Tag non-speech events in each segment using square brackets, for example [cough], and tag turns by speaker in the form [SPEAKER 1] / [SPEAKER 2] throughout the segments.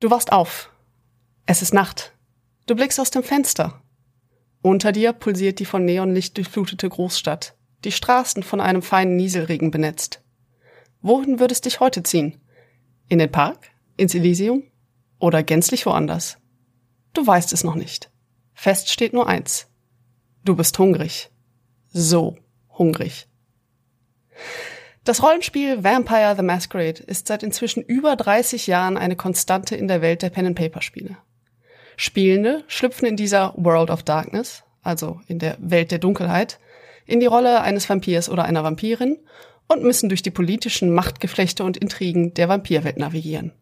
[SPEAKER 1] Du wachst auf. Es ist Nacht. Du blickst aus dem Fenster. Unter dir pulsiert die von Neonlicht durchflutete Großstadt, die Straßen von einem feinen Nieselregen benetzt. Wohin würdest dich heute ziehen? In den Park? Ins Elysium? Oder gänzlich woanders? Du weißt es noch nicht. Fest steht nur eins. Du bist hungrig. So hungrig. Das Rollenspiel Vampire the Masquerade ist seit inzwischen über 30 Jahren eine Konstante in der Welt der Pen-and-Paper-Spiele. Spielende schlüpfen in dieser World of Darkness, also in der Welt der Dunkelheit, in die Rolle eines Vampirs oder einer Vampirin und müssen durch die politischen Machtgeflechte und Intrigen der Vampirwelt navigieren.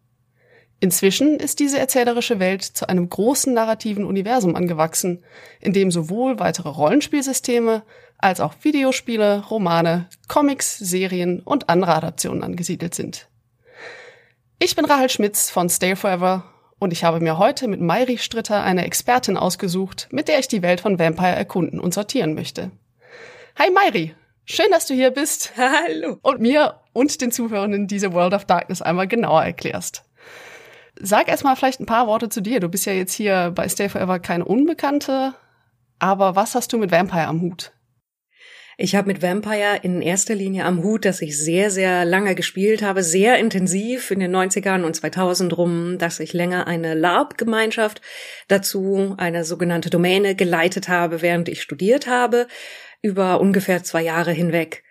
[SPEAKER 1] Inzwischen ist diese erzählerische Welt zu einem großen narrativen Universum angewachsen, in dem sowohl weitere Rollenspielsysteme als auch Videospiele, Romane, Comics, Serien und andere Adaptionen angesiedelt sind. Ich bin Rahel Schmitz von Stay Forever und ich habe mir heute mit Mairi Stritter eine Expertin ausgesucht, mit der ich die Welt von Vampire erkunden und sortieren möchte. Hi Mairi, schön, dass du hier bist. [laughs]
[SPEAKER 2] Hallo.
[SPEAKER 1] Und mir und den Zuhörenden diese World of Darkness einmal genauer erklärst. Sag erstmal vielleicht ein paar Worte zu dir. Du bist ja jetzt hier bei Stay Forever keine Unbekannte, aber was hast du mit Vampire am Hut?
[SPEAKER 2] Ich habe mit Vampire in erster Linie am Hut, dass ich sehr, sehr lange gespielt habe, sehr intensiv in den 90ern und 2000 rum, dass ich länger eine LARP-Gemeinschaft dazu, eine sogenannte Domäne geleitet habe, während ich studiert habe, über ungefähr zwei Jahre hinweg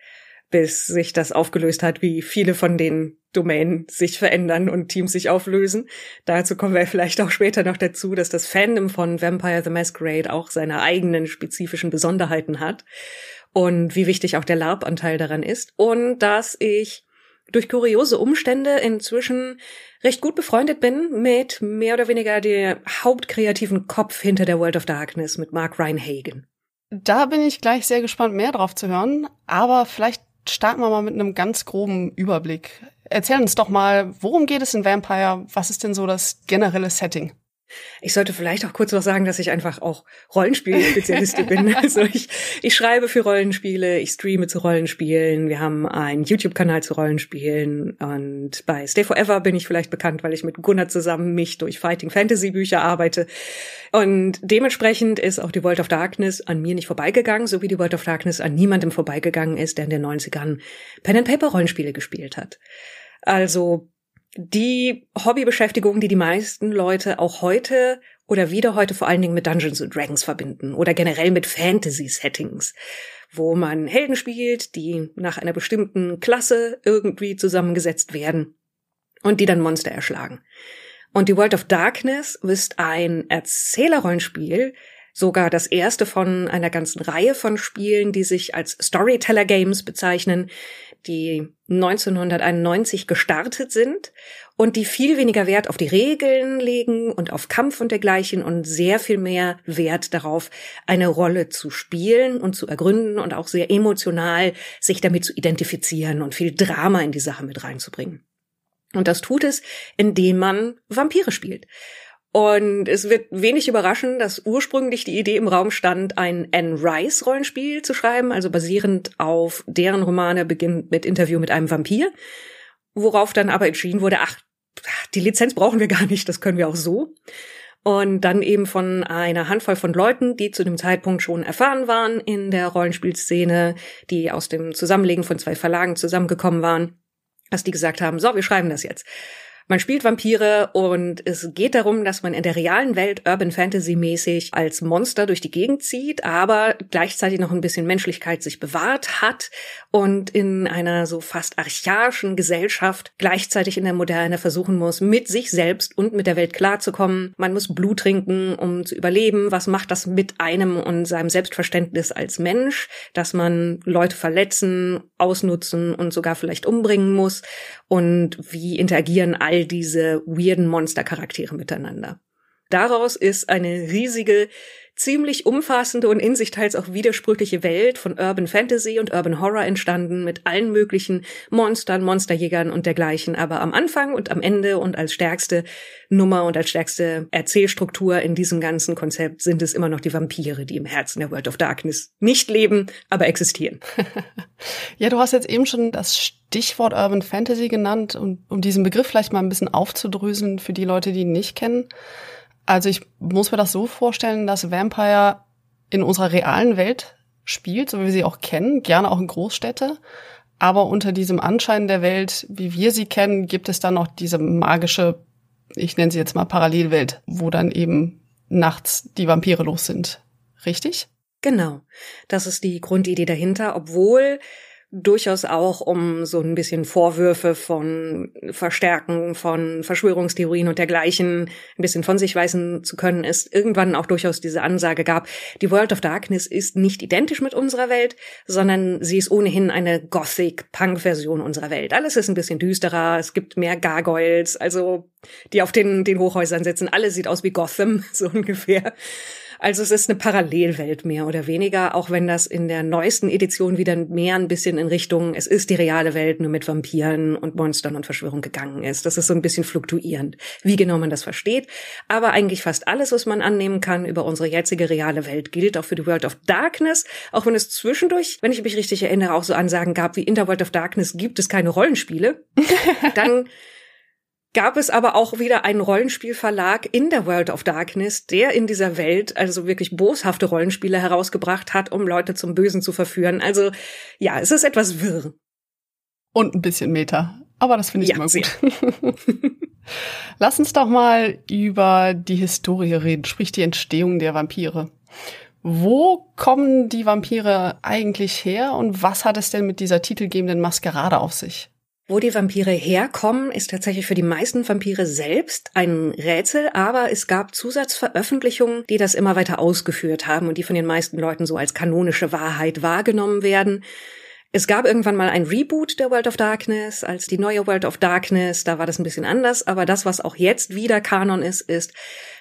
[SPEAKER 2] bis sich das aufgelöst hat, wie viele von den Domänen sich verändern und Teams sich auflösen. Dazu kommen wir vielleicht auch später noch dazu, dass das Fandom von Vampire the Masquerade auch seine eigenen spezifischen Besonderheiten hat und wie wichtig auch der LARP-Anteil daran ist und dass ich durch kuriose Umstände inzwischen recht gut befreundet bin mit mehr oder weniger der hauptkreativen Kopf hinter der World of Darkness, mit Mark Reinhagen.
[SPEAKER 1] Da bin ich gleich sehr gespannt, mehr drauf zu hören. Aber vielleicht starten wir mal mit einem ganz groben Überblick. Erzähl uns doch mal, worum geht es in Vampire? Was ist denn so das generelle Setting?
[SPEAKER 2] Ich sollte vielleicht auch kurz noch sagen, dass ich einfach auch Rollenspiel-Spezialistin bin. [laughs] Also ich, ich schreibe für Rollenspiele, ich streame zu Rollenspielen, wir haben einen YouTube-Kanal zu Rollenspielen und bei Stay Forever bin ich vielleicht bekannt, weil ich mit Gunnar zusammen mich durch Fighting Fantasy Bücher arbeite. Und dementsprechend ist auch die World of Darkness an mir nicht vorbeigegangen, so wie die World of Darkness an niemandem vorbeigegangen ist, der in den 90ern Pen-and-Paper-Rollenspiele gespielt hat. Also die Hobbybeschäftigung, die die meisten Leute auch heute oder wieder heute vor allen Dingen mit Dungeons and Dragons verbinden oder generell mit Fantasy-Settings, wo man Helden spielt, die nach einer bestimmten Klasse irgendwie zusammengesetzt werden und die dann Monster erschlagen. Und die World of Darkness ist ein Erzählerrollenspiel, sogar das erste von einer ganzen Reihe von Spielen, die sich als Storyteller Games bezeichnen, die 1991 gestartet sind und die viel weniger Wert auf die Regeln legen und auf Kampf und dergleichen und sehr viel mehr Wert darauf, eine Rolle zu spielen und zu ergründen und auch sehr emotional sich damit zu identifizieren und viel Drama in die Sache mit reinzubringen. Und das tut es, indem man Vampire spielt. Und es wird wenig überraschen, dass ursprünglich die Idee im Raum stand, ein Anne Rice Rollenspiel zu schreiben, also basierend auf deren Romane beginnt mit Interview mit einem Vampir, worauf dann aber entschieden wurde, ach, die Lizenz brauchen wir gar nicht, das können wir auch so. Und dann eben von einer Handvoll von Leuten, die zu dem Zeitpunkt schon erfahren waren in der Rollenspielszene, die aus dem Zusammenlegen von zwei Verlagen zusammengekommen waren, dass die gesagt haben, so, wir schreiben das jetzt. Man spielt Vampire und es geht darum, dass man in der realen Welt Urban Fantasy mäßig als Monster durch die Gegend zieht, aber gleichzeitig noch ein bisschen Menschlichkeit sich bewahrt hat und in einer so fast archaischen Gesellschaft gleichzeitig in der Moderne versuchen muss, mit sich selbst und mit der Welt klarzukommen. Man muss Blut trinken, um zu überleben. Was macht das mit einem und seinem Selbstverständnis als Mensch, dass man Leute verletzen, ausnutzen und sogar vielleicht umbringen muss? Und wie interagieren all diese weirden Monstercharaktere miteinander. Daraus ist eine riesige ziemlich umfassende und in sich teils auch widersprüchliche Welt von Urban Fantasy und Urban Horror entstanden mit allen möglichen Monstern, Monsterjägern und dergleichen. Aber am Anfang und am Ende und als stärkste Nummer und als stärkste Erzählstruktur in diesem ganzen Konzept sind es immer noch die Vampire, die im Herzen der World of Darkness nicht leben, aber existieren. [laughs]
[SPEAKER 1] ja, du hast jetzt eben schon das Stichwort Urban Fantasy genannt und um diesen Begriff vielleicht mal ein bisschen aufzudröseln für die Leute, die ihn nicht kennen. Also ich muss mir das so vorstellen, dass Vampire in unserer realen Welt spielt, so wie wir sie auch kennen, gerne auch in Großstädte. Aber unter diesem Anschein der Welt, wie wir sie kennen, gibt es dann noch diese magische, ich nenne sie jetzt mal Parallelwelt, wo dann eben nachts die Vampire los sind. Richtig?
[SPEAKER 2] Genau. Das ist die Grundidee dahinter, obwohl durchaus auch um so ein bisschen Vorwürfe von Verstärken von Verschwörungstheorien und dergleichen ein bisschen von sich weisen zu können, ist irgendwann auch durchaus diese Ansage gab, die World of Darkness ist nicht identisch mit unserer Welt, sondern sie ist ohnehin eine Gothic-Punk-Version unserer Welt. Alles ist ein bisschen düsterer, es gibt mehr Gargoyles, also die auf den, den Hochhäusern sitzen. Alles sieht aus wie Gotham, [laughs] so ungefähr. Also es ist eine Parallelwelt mehr oder weniger, auch wenn das in der neuesten Edition wieder mehr ein bisschen in Richtung, es ist die reale Welt nur mit Vampiren und Monstern und Verschwörung gegangen ist. Das ist so ein bisschen fluktuierend, wie genau man das versteht. Aber eigentlich fast alles, was man annehmen kann über unsere jetzige reale Welt, gilt auch für die World of Darkness, auch wenn es zwischendurch, wenn ich mich richtig erinnere, auch so Ansagen gab, wie in der World of Darkness gibt es keine Rollenspiele. [laughs] Dann gab es aber auch wieder einen Rollenspielverlag in der World of Darkness, der in dieser Welt also wirklich boshafte Rollenspiele herausgebracht hat, um Leute zum Bösen zu verführen. Also ja, es ist etwas wirr.
[SPEAKER 1] Und ein bisschen Meta. Aber das finde ich ja, immer gut. [laughs] Lass uns doch mal über die Historie reden, sprich die Entstehung der Vampire. Wo kommen die Vampire eigentlich her und was hat es denn mit dieser titelgebenden Maskerade auf sich?
[SPEAKER 2] Wo die Vampire herkommen, ist tatsächlich für die meisten Vampire selbst ein Rätsel, aber es gab Zusatzveröffentlichungen, die das immer weiter ausgeführt haben und die von den meisten Leuten so als kanonische Wahrheit wahrgenommen werden. Es gab irgendwann mal ein Reboot der World of Darkness als die neue World of Darkness. Da war das ein bisschen anders. Aber das, was auch jetzt wieder Kanon ist, ist,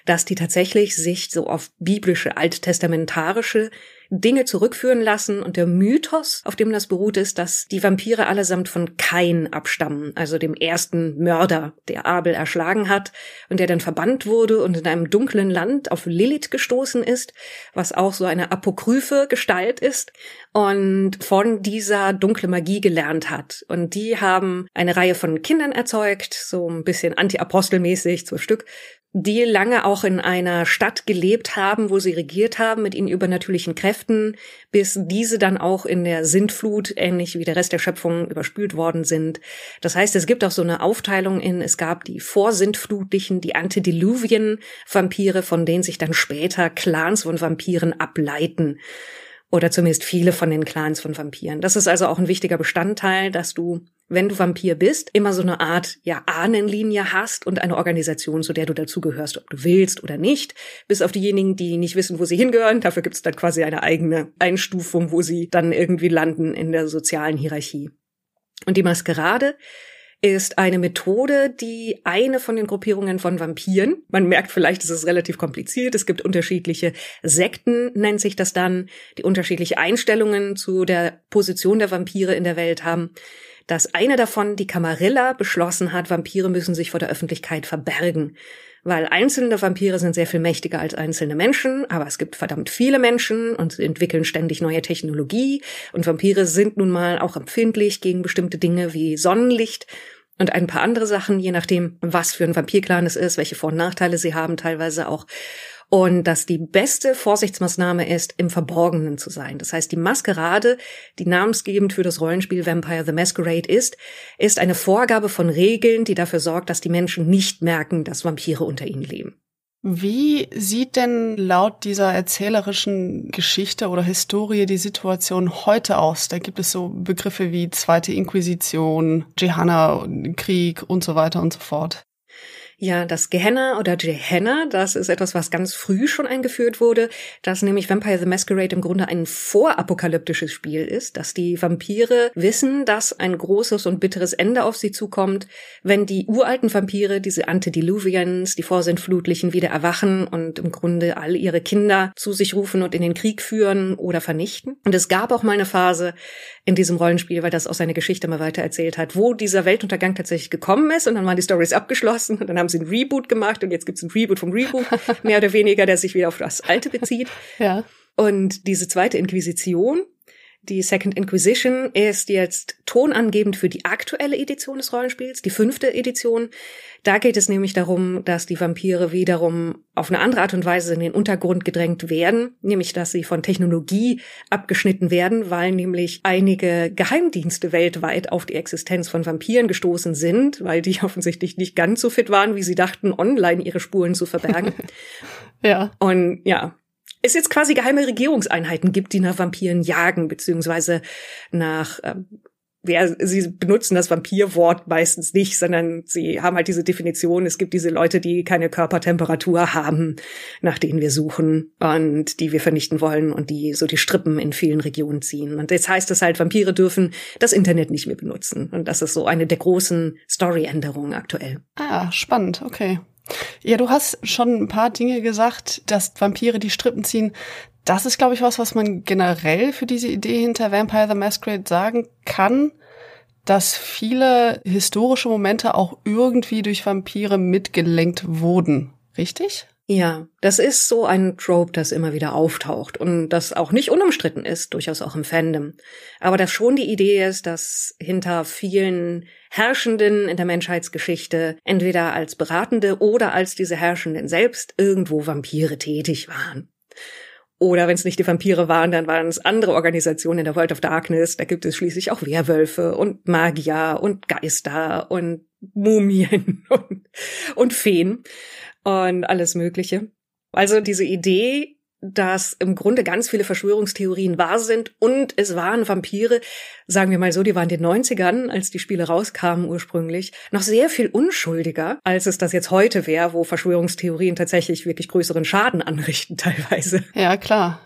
[SPEAKER 2] dass die tatsächlich sich so auf biblische, alttestamentarische Dinge zurückführen lassen und der Mythos, auf dem das beruht, ist, dass die Vampire allesamt von Kain abstammen, also dem ersten Mörder, der Abel erschlagen hat und der dann verbannt wurde und in einem dunklen Land auf Lilith gestoßen ist, was auch so eine apokryphe Gestalt ist und von dieser dunkle Magie gelernt hat. Und die haben eine Reihe von Kindern erzeugt, so ein bisschen anti-apostelmäßig, zwölf Stück, die lange auch in einer Stadt gelebt haben, wo sie regiert haben mit ihnen übernatürlichen Kräften, bis diese dann auch in der Sintflut, ähnlich wie der Rest der Schöpfung, überspült worden sind. Das heißt, es gibt auch so eine Aufteilung in, es gab die vorsintflutlichen, die Antediluvian-Vampire, von denen sich dann später Clans von Vampiren ableiten oder zumindest viele von den Clans von Vampiren. Das ist also auch ein wichtiger Bestandteil, dass du, wenn du Vampir bist, immer so eine Art ja Ahnenlinie hast und eine Organisation, zu der du dazugehörst, ob du willst oder nicht. Bis auf diejenigen, die nicht wissen, wo sie hingehören. Dafür gibt es dann quasi eine eigene Einstufung, wo sie dann irgendwie landen in der sozialen Hierarchie. Und die Maskerade ist eine Methode, die eine von den Gruppierungen von Vampiren, man merkt vielleicht, es ist relativ kompliziert, es gibt unterschiedliche Sekten, nennt sich das dann, die unterschiedliche Einstellungen zu der Position der Vampire in der Welt haben, dass eine davon, die Camarilla, beschlossen hat, Vampire müssen sich vor der Öffentlichkeit verbergen. Weil einzelne Vampire sind sehr viel mächtiger als einzelne Menschen, aber es gibt verdammt viele Menschen und sie entwickeln ständig neue Technologie und Vampire sind nun mal auch empfindlich gegen bestimmte Dinge wie Sonnenlicht und ein paar andere Sachen, je nachdem, was für ein Vampirclan es ist, welche Vor- und Nachteile sie haben, teilweise auch. Und dass die beste Vorsichtsmaßnahme ist, im Verborgenen zu sein. Das heißt, die Maskerade, die namensgebend für das Rollenspiel Vampire the Masquerade ist, ist eine Vorgabe von Regeln, die dafür sorgt, dass die Menschen nicht merken, dass Vampire unter ihnen leben.
[SPEAKER 1] Wie sieht denn laut dieser erzählerischen Geschichte oder Historie die Situation heute aus? Da gibt es so Begriffe wie Zweite Inquisition, Jehanna, Krieg und so weiter und so fort.
[SPEAKER 2] Ja, das Gehenna oder Gehenna, das ist etwas, was ganz früh schon eingeführt wurde, dass nämlich Vampire the Masquerade im Grunde ein vorapokalyptisches Spiel ist, dass die Vampire wissen, dass ein großes und bitteres Ende auf sie zukommt, wenn die uralten Vampire, diese Antediluvians, die Vorsintflutlichen wieder erwachen und im Grunde alle ihre Kinder zu sich rufen und in den Krieg führen oder vernichten. Und es gab auch mal eine Phase in diesem Rollenspiel, weil das auch seine Geschichte mal weiter erzählt hat, wo dieser Weltuntergang tatsächlich gekommen ist und dann waren die Stories abgeschlossen und dann haben haben sie ein Reboot gemacht und jetzt gibt es ein Reboot vom Reboot, mehr oder weniger, der sich wieder auf das Alte bezieht. [laughs]
[SPEAKER 1] Ja.
[SPEAKER 2] Und diese zweite Inquisition, die Second Inquisition ist jetzt tonangebend für die aktuelle Edition des Rollenspiels, die fünfte Edition. Da geht es nämlich darum, dass die Vampire wiederum auf eine andere Art und Weise in den Untergrund gedrängt werden, nämlich dass sie von Technologie abgeschnitten werden, weil nämlich einige Geheimdienste weltweit auf die Existenz von Vampiren gestoßen sind, weil die [laughs] offensichtlich nicht ganz so fit waren, wie sie dachten, online ihre Spuren zu verbergen. [laughs]
[SPEAKER 1] ja.
[SPEAKER 2] Und ja, es jetzt quasi geheime Regierungseinheiten gibt, die nach Vampiren jagen, beziehungsweise nach äh, ja, sie benutzen das Vampirwort meistens nicht, sondern sie haben halt diese Definition, es gibt diese Leute, die keine Körpertemperatur haben, nach denen wir suchen und die wir vernichten wollen und die so die Strippen in vielen Regionen ziehen. Und jetzt heißt es halt, Vampire dürfen das Internet nicht mehr benutzen. Und das ist so eine der großen Story-Änderungen aktuell.
[SPEAKER 1] Ah, spannend, okay. Ja, du hast schon ein paar Dinge gesagt, dass Vampire die Strippen ziehen. Das ist, glaube ich, was, was man generell für diese Idee hinter Vampire the Masquerade sagen kann, dass viele historische Momente auch irgendwie durch Vampire mitgelenkt wurden. Richtig?
[SPEAKER 2] Ja, das ist so ein Trope, das immer wieder auftaucht und das auch nicht unumstritten ist, durchaus auch im Fandom. Aber dass schon die Idee ist, dass hinter vielen Herrschenden in der Menschheitsgeschichte entweder als Beratende oder als diese Herrschenden selbst irgendwo Vampire tätig waren. Oder wenn es nicht die Vampire waren, dann waren es andere Organisationen in der World of Darkness. Da gibt es schließlich auch Werwölfe und Magier und Geister und Mumien [laughs] und, und Feen und alles Mögliche. Also diese Idee, dass im Grunde ganz viele Verschwörungstheorien wahr sind und es waren Vampire, sagen wir mal so, die waren in den 90ern, als die Spiele rauskamen ursprünglich, noch sehr viel unschuldiger, als es das jetzt heute wäre, wo Verschwörungstheorien tatsächlich wirklich größeren Schaden anrichten [laughs] teilweise.
[SPEAKER 1] Ja, klar.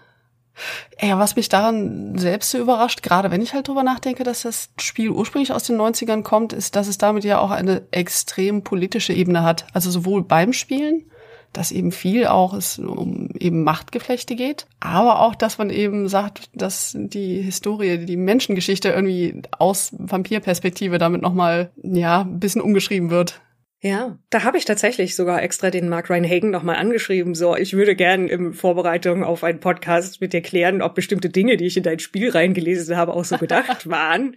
[SPEAKER 1] Ja, was mich daran selbst so überrascht, gerade wenn ich halt drüber nachdenke, dass das Spiel ursprünglich aus den 90ern kommt, ist, dass es damit ja auch eine extrem politische Ebene hat. Also sowohl beim Spielen, dass eben viel auch es um eben Machtgeflechte geht, aber auch, dass man eben sagt, dass die Historie, die Menschengeschichte irgendwie aus Vampirperspektive damit nochmal, ja, ein bisschen umgeschrieben wird.
[SPEAKER 2] Ja, da habe ich tatsächlich sogar extra den Mark Ryan Hagen nochmal angeschrieben. So, ich würde gern in Vorbereitung auf einen Podcast mit dir klären, ob bestimmte Dinge, die ich in dein Spiel reingelesen habe, auch so gedacht [laughs] waren.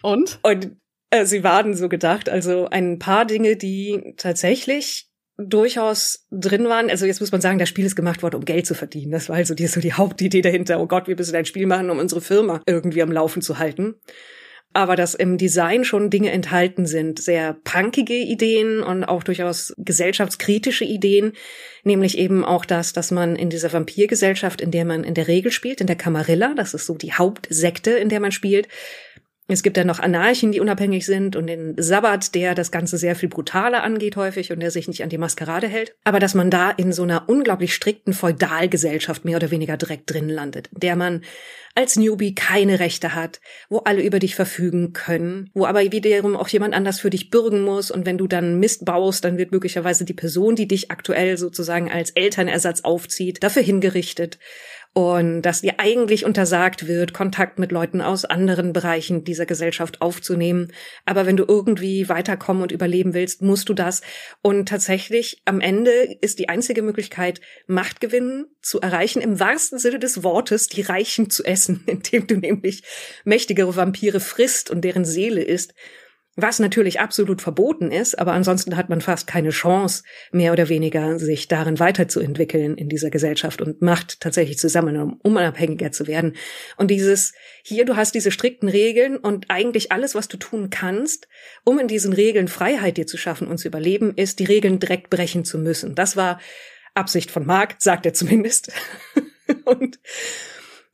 [SPEAKER 1] Und?
[SPEAKER 2] Und äh, sie waren so gedacht. Also ein paar Dinge, die tatsächlich durchaus drin waren. Also jetzt muss man sagen, das Spiel ist gemacht worden, um Geld zu verdienen. Das war also die, so die Hauptidee dahinter. Oh Gott, wir müssen ein Spiel machen, um unsere Firma irgendwie am Laufen zu halten aber dass im Design schon Dinge enthalten sind, sehr punkige Ideen und auch durchaus gesellschaftskritische Ideen, nämlich eben auch das, dass man in dieser Vampirgesellschaft, in der man in der Regel spielt, in der Camarilla, das ist so die Hauptsekte, in der man spielt, es gibt dann noch Anarchen, die unabhängig sind und den Sabbat, der das Ganze sehr viel brutaler angeht häufig und der sich nicht an die Maskerade hält. Aber dass man da in so einer unglaublich strikten Feudalgesellschaft mehr oder weniger direkt drin landet, in der man als Newbie keine Rechte hat, wo alle über dich verfügen können, wo aber wiederum auch jemand anders für dich bürgen muss und wenn du dann Mist baust, dann wird möglicherweise die Person, die dich aktuell sozusagen als Elternersatz aufzieht, dafür hingerichtet und dass dir eigentlich untersagt wird, Kontakt mit Leuten aus anderen Bereichen dieser Gesellschaft aufzunehmen. Aber wenn du irgendwie weiterkommen und überleben willst, musst du das. Und tatsächlich am Ende ist die einzige Möglichkeit, Machtgewinn zu erreichen, im wahrsten Sinne des Wortes, die Reichen zu essen, [laughs] indem du nämlich mächtigere Vampire frisst und deren Seele isst was natürlich absolut verboten ist, aber ansonsten hat man fast keine Chance, mehr oder weniger sich darin weiterzuentwickeln in dieser Gesellschaft und macht tatsächlich zusammen, um unabhängiger zu werden. Und dieses, hier, du hast diese strikten Regeln und eigentlich alles, was du tun kannst, um in diesen Regeln Freiheit dir zu schaffen und zu überleben, ist, die Regeln direkt brechen zu müssen. Das war Absicht von Mark, sagt er zumindest. [laughs] und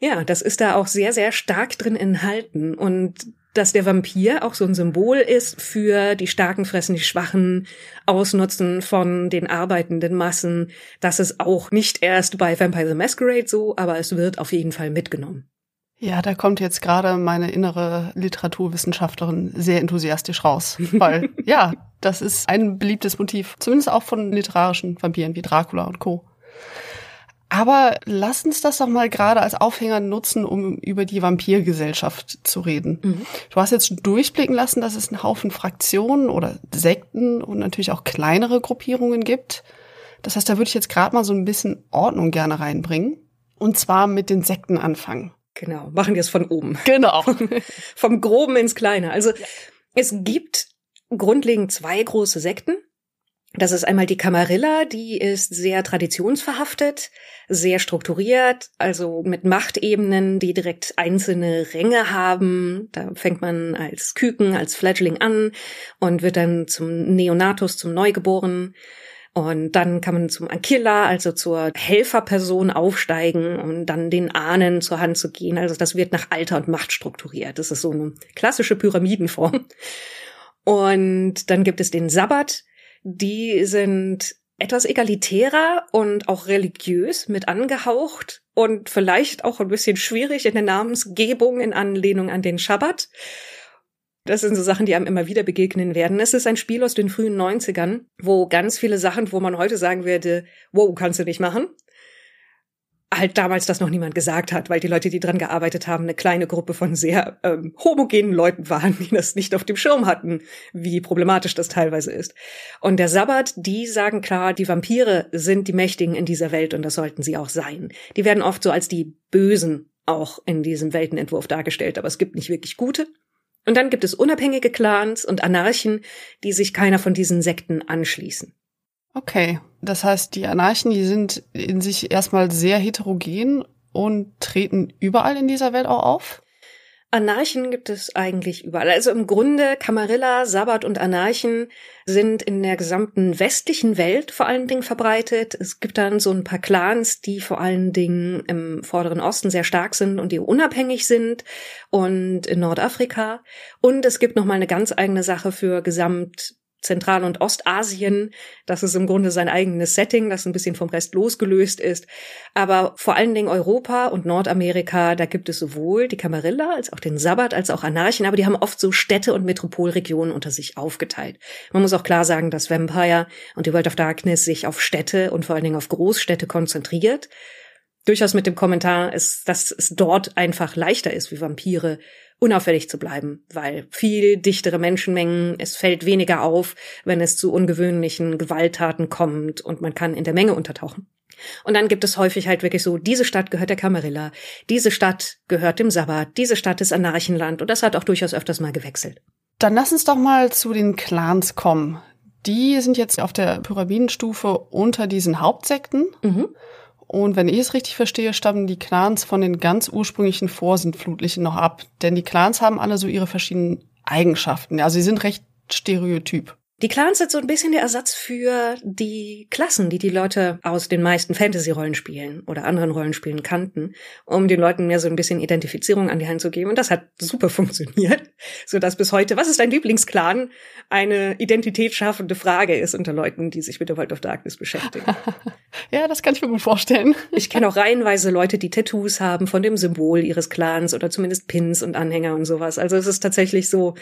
[SPEAKER 2] ja, das ist da auch sehr, sehr stark drin enthalten. Und dass der Vampir auch so ein Symbol ist für die Starken fressen die Schwachen, Ausnutzen von den arbeitenden Massen. Das ist auch nicht erst bei Vampire the Masquerade so, aber es wird auf jeden Fall mitgenommen.
[SPEAKER 1] Ja, da kommt jetzt gerade meine innere Literaturwissenschaftlerin sehr enthusiastisch raus, weil [laughs] ja, das ist ein beliebtes Motiv, zumindest auch von literarischen Vampiren wie Dracula und Co. Aber lass uns das doch mal gerade als Aufhänger nutzen, um über die Vampirgesellschaft zu reden. Mhm. Du hast jetzt durchblicken lassen, dass es einen Haufen Fraktionen oder Sekten und natürlich auch kleinere Gruppierungen gibt. Das heißt, da würde ich jetzt gerade mal so ein bisschen Ordnung gerne reinbringen. Und zwar mit den Sekten anfangen.
[SPEAKER 2] Genau, machen wir es von oben.
[SPEAKER 1] Genau. [laughs]
[SPEAKER 2] Vom Groben ins Kleine. Also ja. es gibt grundlegend zwei große Sekten. Das ist einmal die Camarilla, die ist sehr traditionsverhaftet, sehr strukturiert, also mit Machtebenen, die direkt einzelne Ränge haben. Da fängt man als Küken, als Fledgling an und wird dann zum Neonatus, zum Neugeborenen. Und dann kann man zum Ankilla, also zur Helferperson aufsteigen, um dann den Ahnen zur Hand zu gehen. Also das wird nach Alter und Macht strukturiert. Das ist so eine klassische Pyramidenform. Und dann gibt es den Sabbat. Die sind etwas egalitärer und auch religiös mit angehaucht und vielleicht auch ein bisschen schwierig in der Namensgebung in Anlehnung an den Schabbat. Das sind so Sachen, die einem immer wieder begegnen werden. Es ist ein Spiel aus den frühen 90ern, wo ganz viele Sachen, wo man heute sagen würde, wow, kannst du nicht machen, halt damals das noch niemand gesagt hat, weil die Leute, die dran gearbeitet haben, eine kleine Gruppe von sehr ähm, homogenen Leuten waren, die das nicht auf dem Schirm hatten, wie problematisch das teilweise ist. Und der Sabbat, die sagen klar, die Vampire sind die Mächtigen in dieser Welt und das sollten sie auch sein. Die werden oft so als die Bösen auch in diesem Weltenentwurf dargestellt, aber es gibt nicht wirklich gute und dann gibt es unabhängige Clans und Anarchen, die sich keiner von diesen Sekten anschließen.
[SPEAKER 1] Okay, das heißt, die Anarchen, die sind in sich erstmal sehr heterogen und treten überall in dieser Welt auch auf?
[SPEAKER 2] Anarchen gibt es eigentlich überall. Also im Grunde Camarilla, Sabbat und Anarchen sind in der gesamten westlichen Welt vor allen Dingen verbreitet. Es gibt dann so ein paar Clans, die vor allen Dingen im vorderen Osten sehr stark sind und die unabhängig sind und in Nordafrika. Und es gibt noch mal eine ganz eigene Sache für gesamt Zentral- und Ostasien. Das ist im Grunde sein eigenes Setting, das ein bisschen vom Rest losgelöst ist. Aber vor allen Dingen Europa und Nordamerika, da gibt es sowohl die Camarilla als auch den Sabbat als auch Anarchen, aber die haben oft so Städte und Metropolregionen unter sich aufgeteilt. Man muss auch klar sagen, dass Vampire und die World of Darkness sich auf Städte und vor allen Dingen auf Großstädte konzentriert. Durchaus mit dem Kommentar, dass es dort einfach leichter ist, wie Vampire unauffällig zu bleiben, weil viel dichtere Menschenmengen, es fällt weniger auf, wenn es zu ungewöhnlichen Gewalttaten kommt und man kann in der Menge untertauchen. Und dann gibt es häufig halt wirklich so, diese Stadt gehört der Camarilla, diese Stadt gehört dem Sabbat, diese Stadt ist Anarchenland und das hat auch durchaus öfters mal gewechselt.
[SPEAKER 1] Dann lass uns doch mal zu den Clans kommen. Die sind jetzt auf der Pyramidenstufe unter diesen Hauptsekten. Mhm. Und wenn ich es richtig verstehe, stammen die Clans von den ganz ursprünglichen Vorsintflutlichen noch ab. Denn die Clans haben alle so ihre verschiedenen Eigenschaften. Also sie sind recht stereotyp.
[SPEAKER 2] Die Clans sind so ein bisschen der Ersatz für die Klassen, die die Leute aus den meisten Fantasy-Rollenspielen oder anderen Rollenspielen kannten, um den Leuten mehr so ein bisschen Identifizierung an die Hand zu geben. Und das hat super [laughs] funktioniert, so dass bis heute, was ist dein Lieblingsclan, eine identitätsschaffende Frage ist unter Leuten, die sich mit der World of Darkness beschäftigen. [laughs]
[SPEAKER 1] ja, das kann ich mir gut vorstellen. [laughs]
[SPEAKER 2] ich kenne auch reihenweise Leute, die Tattoos haben von dem Symbol ihres Clans oder zumindest Pins und Anhänger und sowas. Also es ist tatsächlich so,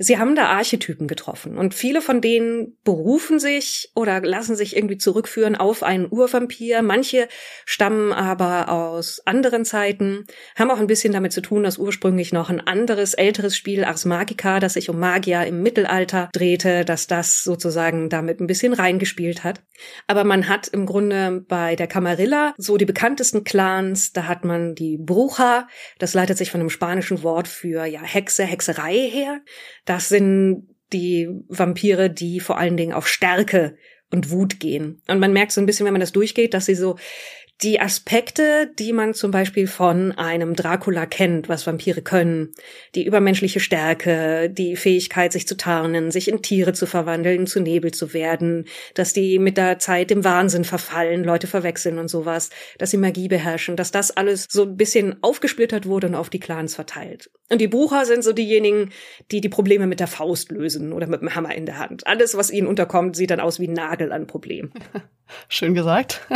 [SPEAKER 2] Sie haben da Archetypen getroffen und viele von denen berufen sich oder lassen sich irgendwie zurückführen auf einen Urvampir. Manche stammen aber aus anderen Zeiten, haben auch ein bisschen damit zu tun, dass ursprünglich noch ein anderes, älteres Spiel, Ars Magica, das sich um Magier im Mittelalter drehte, dass das sozusagen damit ein bisschen reingespielt hat. Aber man hat im Grunde bei der Camarilla so die bekanntesten Clans, da hat man die Bruja, das leitet sich von einem spanischen Wort für ja Hexe, Hexerei her. Das sind die Vampire, die vor allen Dingen auf Stärke und Wut gehen. Und man merkt so ein bisschen, wenn man das durchgeht, dass sie so die Aspekte, die man zum Beispiel von einem Dracula kennt, was Vampire können, die übermenschliche Stärke, die Fähigkeit, sich zu tarnen, sich in Tiere zu verwandeln, zu Nebel zu werden, dass die mit der Zeit im Wahnsinn verfallen, Leute verwechseln und sowas, dass sie Magie beherrschen, dass das alles so ein bisschen aufgesplittert wurde und auf die Clans verteilt. Und die Bucher sind so diejenigen, die die Probleme mit der Faust lösen oder mit dem Hammer in der Hand. Alles, was ihnen unterkommt, sieht dann aus wie ein Nagel an Problem. [laughs]
[SPEAKER 1] Schön gesagt.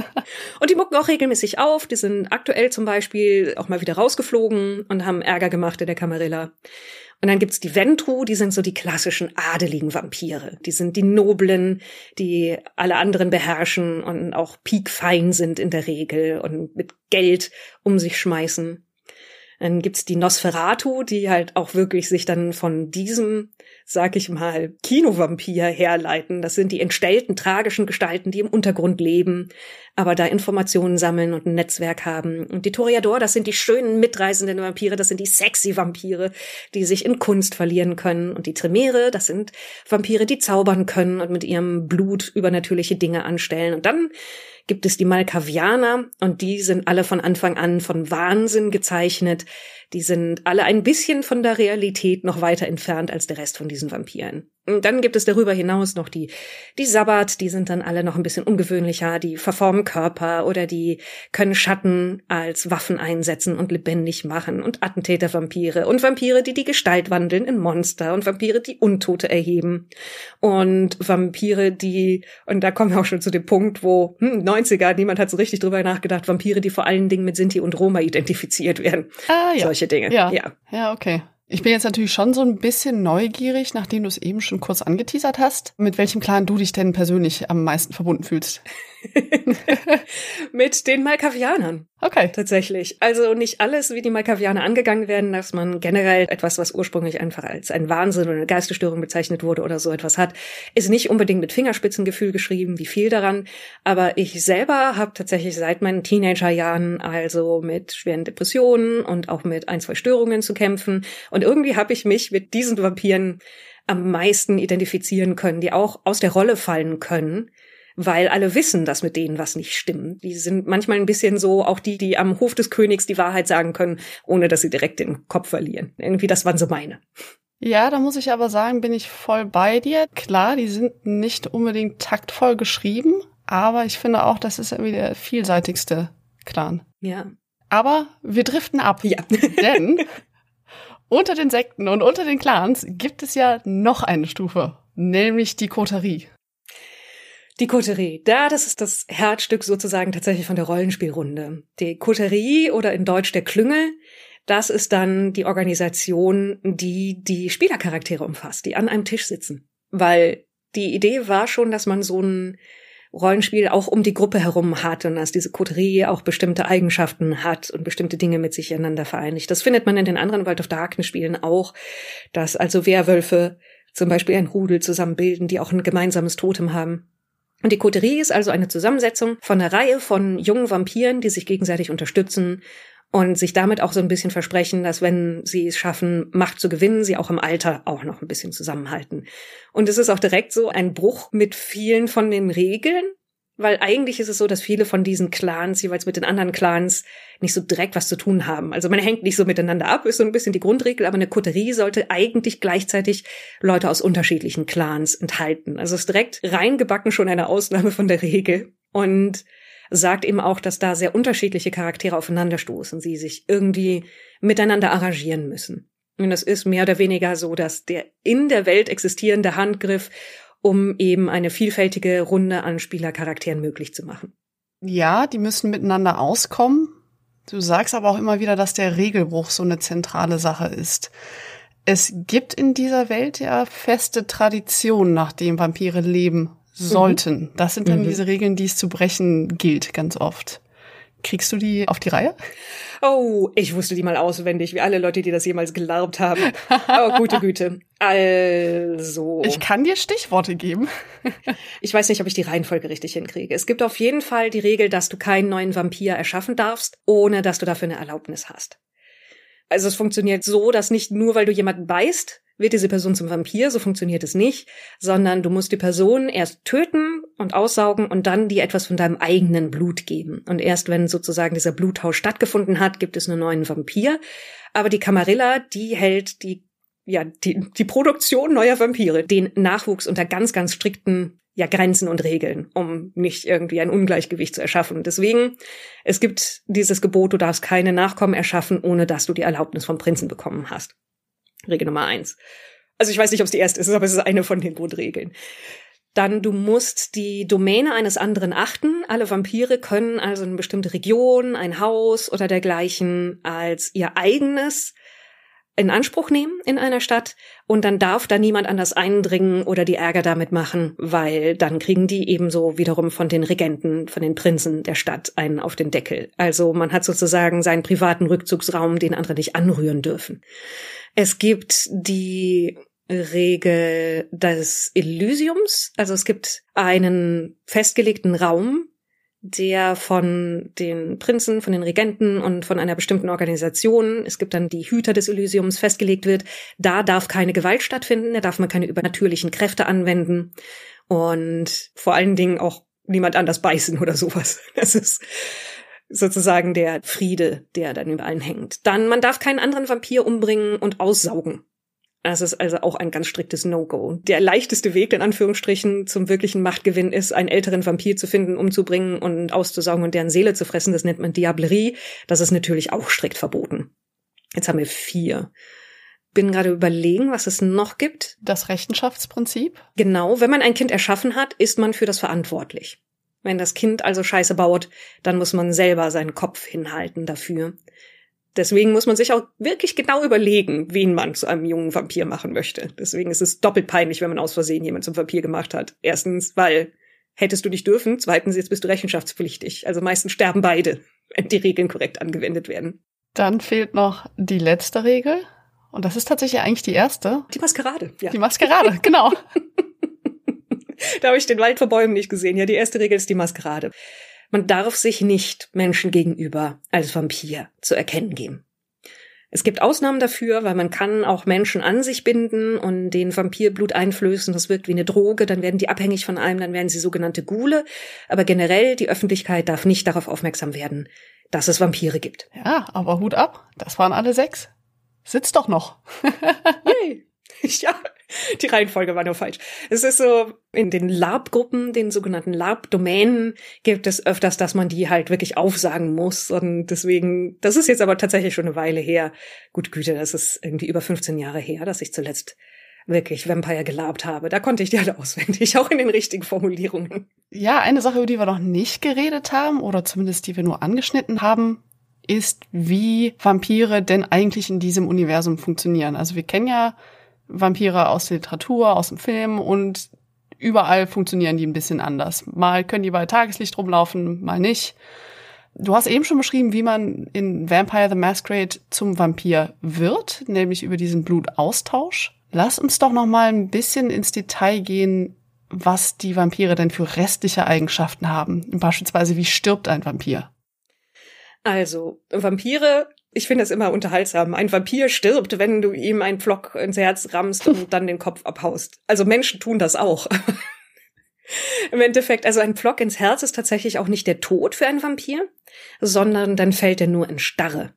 [SPEAKER 2] und die mucken auch regelmäßig auf. Die sind aktuell zum Beispiel auch mal wieder rausgeflogen und haben Ärger gemacht in der Camarilla. Und dann gibt's die Ventru, die sind so die klassischen adeligen Vampire. Die sind die Noblen, die alle anderen beherrschen und auch piekfein sind in der Regel und mit Geld um sich schmeißen. Dann gibt's die Nosferatu, die halt auch wirklich sich dann von diesem, sag ich mal, Kinovampir herleiten. Das sind die entstellten, tragischen Gestalten, die im Untergrund leben, aber da Informationen sammeln und ein Netzwerk haben. Und die Toreador, das sind die schönen, mitreißenden Vampire, das sind die sexy Vampire, die sich in Kunst verlieren können. Und die Tremere, das sind Vampire, die zaubern können und mit ihrem Blut übernatürliche Dinge anstellen. Und dann gibt es die Malkavianer und die sind alle von Anfang an von Wahnsinn gezeichnet. Die sind alle ein bisschen von der Realität noch weiter entfernt als der Rest von diesen Vampiren. Dann gibt es darüber hinaus noch die, die Sabbat, die sind dann alle noch ein bisschen ungewöhnlicher, die verformen Körper oder die können Schatten als Waffen einsetzen und lebendig machen und Attentäter-Vampire und Vampire, die die Gestalt wandeln in Monster und Vampire, die Untote erheben und Vampire, die, und da kommen wir auch schon zu dem Punkt, wo, hm, 90er, niemand hat so richtig drüber nachgedacht, Vampire, die vor allen Dingen mit Sinti und Roma identifiziert werden.
[SPEAKER 1] Ah, ja.
[SPEAKER 2] Solche Dinge.
[SPEAKER 1] Ja. ja. Ja, okay. Ich bin jetzt natürlich schon so ein bisschen neugierig, nachdem du es eben schon kurz angeteasert hast, mit welchem Clan du dich denn persönlich am meisten verbunden fühlst. [laughs]
[SPEAKER 2] mit den Malkavianern.
[SPEAKER 1] Okay.
[SPEAKER 2] Tatsächlich. Also nicht alles, wie die Malkavianer angegangen werden, dass man generell etwas, was ursprünglich einfach als ein Wahnsinn oder eine Geistesstörung bezeichnet wurde oder so etwas hat, ist nicht unbedingt mit Fingerspitzengefühl geschrieben, wie viel daran. Aber ich selber habe tatsächlich seit meinen Teenagerjahren also mit schweren Depressionen und auch mit ein, zwei Störungen zu kämpfen. Und irgendwie habe ich mich mit diesen Vampiren am meisten identifizieren können, die auch aus der Rolle fallen können weil alle wissen, dass mit denen was nicht stimmt. Die sind manchmal ein bisschen so auch die, die am Hof des Königs die Wahrheit sagen können, ohne dass sie direkt den Kopf verlieren. Irgendwie, das waren so meine.
[SPEAKER 1] Ja, da muss ich aber sagen, bin ich voll bei dir. Klar, die sind nicht unbedingt taktvoll geschrieben, aber ich finde auch, das ist irgendwie der vielseitigste Clan.
[SPEAKER 2] Ja.
[SPEAKER 1] Aber wir driften ab.
[SPEAKER 2] Ja. [laughs]
[SPEAKER 1] Denn unter den Sekten und unter den Clans gibt es ja noch eine Stufe, nämlich die Koterie.
[SPEAKER 2] Die Koterie, da, das ist das Herzstück sozusagen tatsächlich von der Rollenspielrunde. Die Koterie oder in Deutsch der Klüngel, das ist dann die Organisation, die die Spielercharaktere umfasst, die an einem Tisch sitzen. Weil die Idee war schon, dass man so ein Rollenspiel auch um die Gruppe herum hat und dass diese Koterie auch bestimmte Eigenschaften hat und bestimmte Dinge mit sich einander vereinigt. Das findet man in den anderen World of Darkness Spielen auch, dass also Werwölfe zum Beispiel ein Rudel zusammenbilden, die auch ein gemeinsames Totem haben. Und die Koterie ist also eine Zusammensetzung von einer Reihe von jungen Vampiren, die sich gegenseitig unterstützen und sich damit auch so ein bisschen versprechen, dass wenn sie es schaffen, Macht zu gewinnen, sie auch im Alter auch noch ein bisschen zusammenhalten. Und es ist auch direkt so ein Bruch mit vielen von den Regeln, weil eigentlich ist es so, dass viele von diesen Clans jeweils mit den anderen Clans nicht so direkt was zu tun haben. Also man hängt nicht so miteinander ab, ist so ein bisschen die Grundregel, aber eine Koterie sollte eigentlich gleichzeitig Leute aus unterschiedlichen Clans enthalten. Also ist direkt reingebacken schon eine Ausnahme von der Regel und sagt eben auch, dass da sehr unterschiedliche Charaktere aufeinanderstoßen, sie sich irgendwie miteinander arrangieren müssen. Und es ist mehr oder weniger so, dass der in der Welt existierende Handgriff um eben eine vielfältige Runde an Spielercharakteren möglich zu machen.
[SPEAKER 1] Ja, die müssen miteinander auskommen. Du sagst aber auch immer wieder, dass der Regelbruch so eine zentrale Sache ist. Es gibt in dieser Welt ja feste Traditionen, nach denen Vampire leben sollten. Mhm. Das sind dann mhm. diese Regeln, die es zu brechen gilt, ganz oft. Kriegst du die auf die Reihe?
[SPEAKER 2] Oh, ich wusste die mal auswendig, wie alle Leute, die das jemals gelernt haben. Aber gute Güte. Also.
[SPEAKER 1] Ich kann dir Stichworte geben. [laughs]
[SPEAKER 2] ich weiß nicht, ob ich die Reihenfolge richtig hinkriege. Es gibt auf jeden Fall die Regel, dass du keinen neuen Vampir erschaffen darfst, ohne dass du dafür eine Erlaubnis hast. Also es funktioniert so, dass nicht nur, weil du jemanden beißt, wird diese Person zum Vampir, so funktioniert es nicht, sondern du musst die Person erst töten und aussaugen und dann dir etwas von deinem eigenen Blut geben. Und erst wenn sozusagen dieser Bluttausch stattgefunden hat, gibt es einen neuen Vampir. Aber die Camarilla, die hält die ja, die, die Produktion neuer Vampire, den Nachwuchs unter ganz, ganz strikten ja, Grenzen und Regeln, um nicht irgendwie ein Ungleichgewicht zu erschaffen. Deswegen, es gibt dieses Gebot, du darfst keine Nachkommen erschaffen, ohne dass du die Erlaubnis vom Prinzen bekommen hast. Regel Nummer eins. Also ich weiß nicht, ob es die erste ist, aber es ist eine von den Grundregeln. Dann, du musst die Domäne eines anderen achten. Alle Vampire können also eine bestimmte Region, ein Haus oder dergleichen als ihr eigenes in Anspruch nehmen in einer Stadt und dann darf da niemand anders eindringen oder die Ärger damit machen, weil dann kriegen die ebenso wiederum von den Regenten, von den Prinzen der Stadt einen auf den Deckel. Also man hat sozusagen seinen privaten Rückzugsraum, den andere nicht anrühren dürfen. Es gibt die Regel des Elysiums, also es gibt einen festgelegten Raum, der von den Prinzen, von den Regenten und von einer bestimmten Organisation, es gibt dann die Hüter des Elysiums, festgelegt wird, da darf keine Gewalt stattfinden, da darf man keine übernatürlichen Kräfte anwenden und vor allen Dingen auch niemand anders beißen oder sowas. [laughs] Das ist sozusagen der Friede, der dann über allen hängt. Dann, man darf keinen anderen Vampir umbringen und aussaugen. Das ist also auch ein ganz striktes No-Go. Der leichteste Weg, in Anführungsstrichen, zum wirklichen Machtgewinn ist, einen älteren Vampir zu finden, umzubringen und auszusaugen und deren Seele zu fressen. Das nennt man Diablerie. Das ist natürlich auch strikt verboten. Jetzt haben wir vier. Bin gerade überlegen, was es noch gibt.
[SPEAKER 1] Das Rechenschaftsprinzip?
[SPEAKER 2] Genau. Wenn man ein Kind erschaffen hat, ist man für das verantwortlich. Wenn das Kind also Scheiße baut, dann muss man selber seinen Kopf hinhalten dafür. Deswegen muss man sich auch wirklich genau überlegen, wen man zu einem jungen Vampir machen möchte. Deswegen ist es doppelt peinlich, wenn man aus Versehen jemand zum Vampir gemacht hat. Erstens, weil hättest du nicht dürfen. Zweitens, jetzt bist du rechenschaftspflichtig. Also meistens sterben beide, wenn die Regeln korrekt angewendet werden.
[SPEAKER 1] Dann fehlt noch die letzte Regel. Und das ist tatsächlich eigentlich die erste.
[SPEAKER 2] Die Maskerade,
[SPEAKER 1] ja. Die Maskerade, [laughs] genau.
[SPEAKER 2] da habe ich den Wald vor Bäumen nicht gesehen. Ja, die erste Regel ist die Maskerade. Man darf sich nicht Menschen gegenüber als Vampir zu erkennen geben. Es gibt Ausnahmen dafür, weil man kann auch Menschen an sich binden und den Vampirblut einflößen. Das wirkt wie eine Droge, dann werden die abhängig von einem, dann werden sie sogenannte Gule. Aber generell, die Öffentlichkeit darf nicht darauf aufmerksam werden, dass es Vampire gibt.
[SPEAKER 1] Ja, aber Hut ab. Das waren alle sechs. Sitzt doch noch. [laughs]
[SPEAKER 2] Yay. [laughs] Ja, die Reihenfolge war nur falsch. Es ist so, in den LARP-Gruppen, den sogenannten LARP-Domänen, gibt es öfters, dass man die halt wirklich aufsagen muss. Und deswegen, das ist jetzt aber tatsächlich schon eine Weile her. Gut, Güte, das ist irgendwie über 15 Jahre her, dass ich zuletzt wirklich Vampire gelabt habe. Da konnte ich die halt [laughs] auswendig, auch in den richtigen Formulierungen.
[SPEAKER 1] Ja, eine Sache, über die wir noch nicht geredet haben, oder zumindest die wir nur angeschnitten haben, ist, wie Vampire denn eigentlich in diesem Universum funktionieren. Also wir kennen ja Vampire aus der Literatur, aus dem Film und überall funktionieren die ein bisschen anders. Mal können die bei Tageslicht rumlaufen, mal nicht. Du hast eben schon beschrieben, wie man in Vampire the Masquerade zum Vampir wird, nämlich über diesen Blutaustausch. Lass uns doch noch mal ein bisschen ins Detail gehen, was die Vampire denn für restliche Eigenschaften haben. Beispielsweise, wie stirbt ein Vampir?
[SPEAKER 2] Also, Vampire ich finde es immer unterhaltsam. Ein Vampir stirbt, wenn du ihm einen Pflock ins Herz rammst und dann den Kopf abhaust. Also Menschen tun das auch. [laughs] Im Endeffekt, also ein Pflock ins Herz ist tatsächlich auch nicht der Tod für einen Vampir, sondern dann fällt er nur in Starre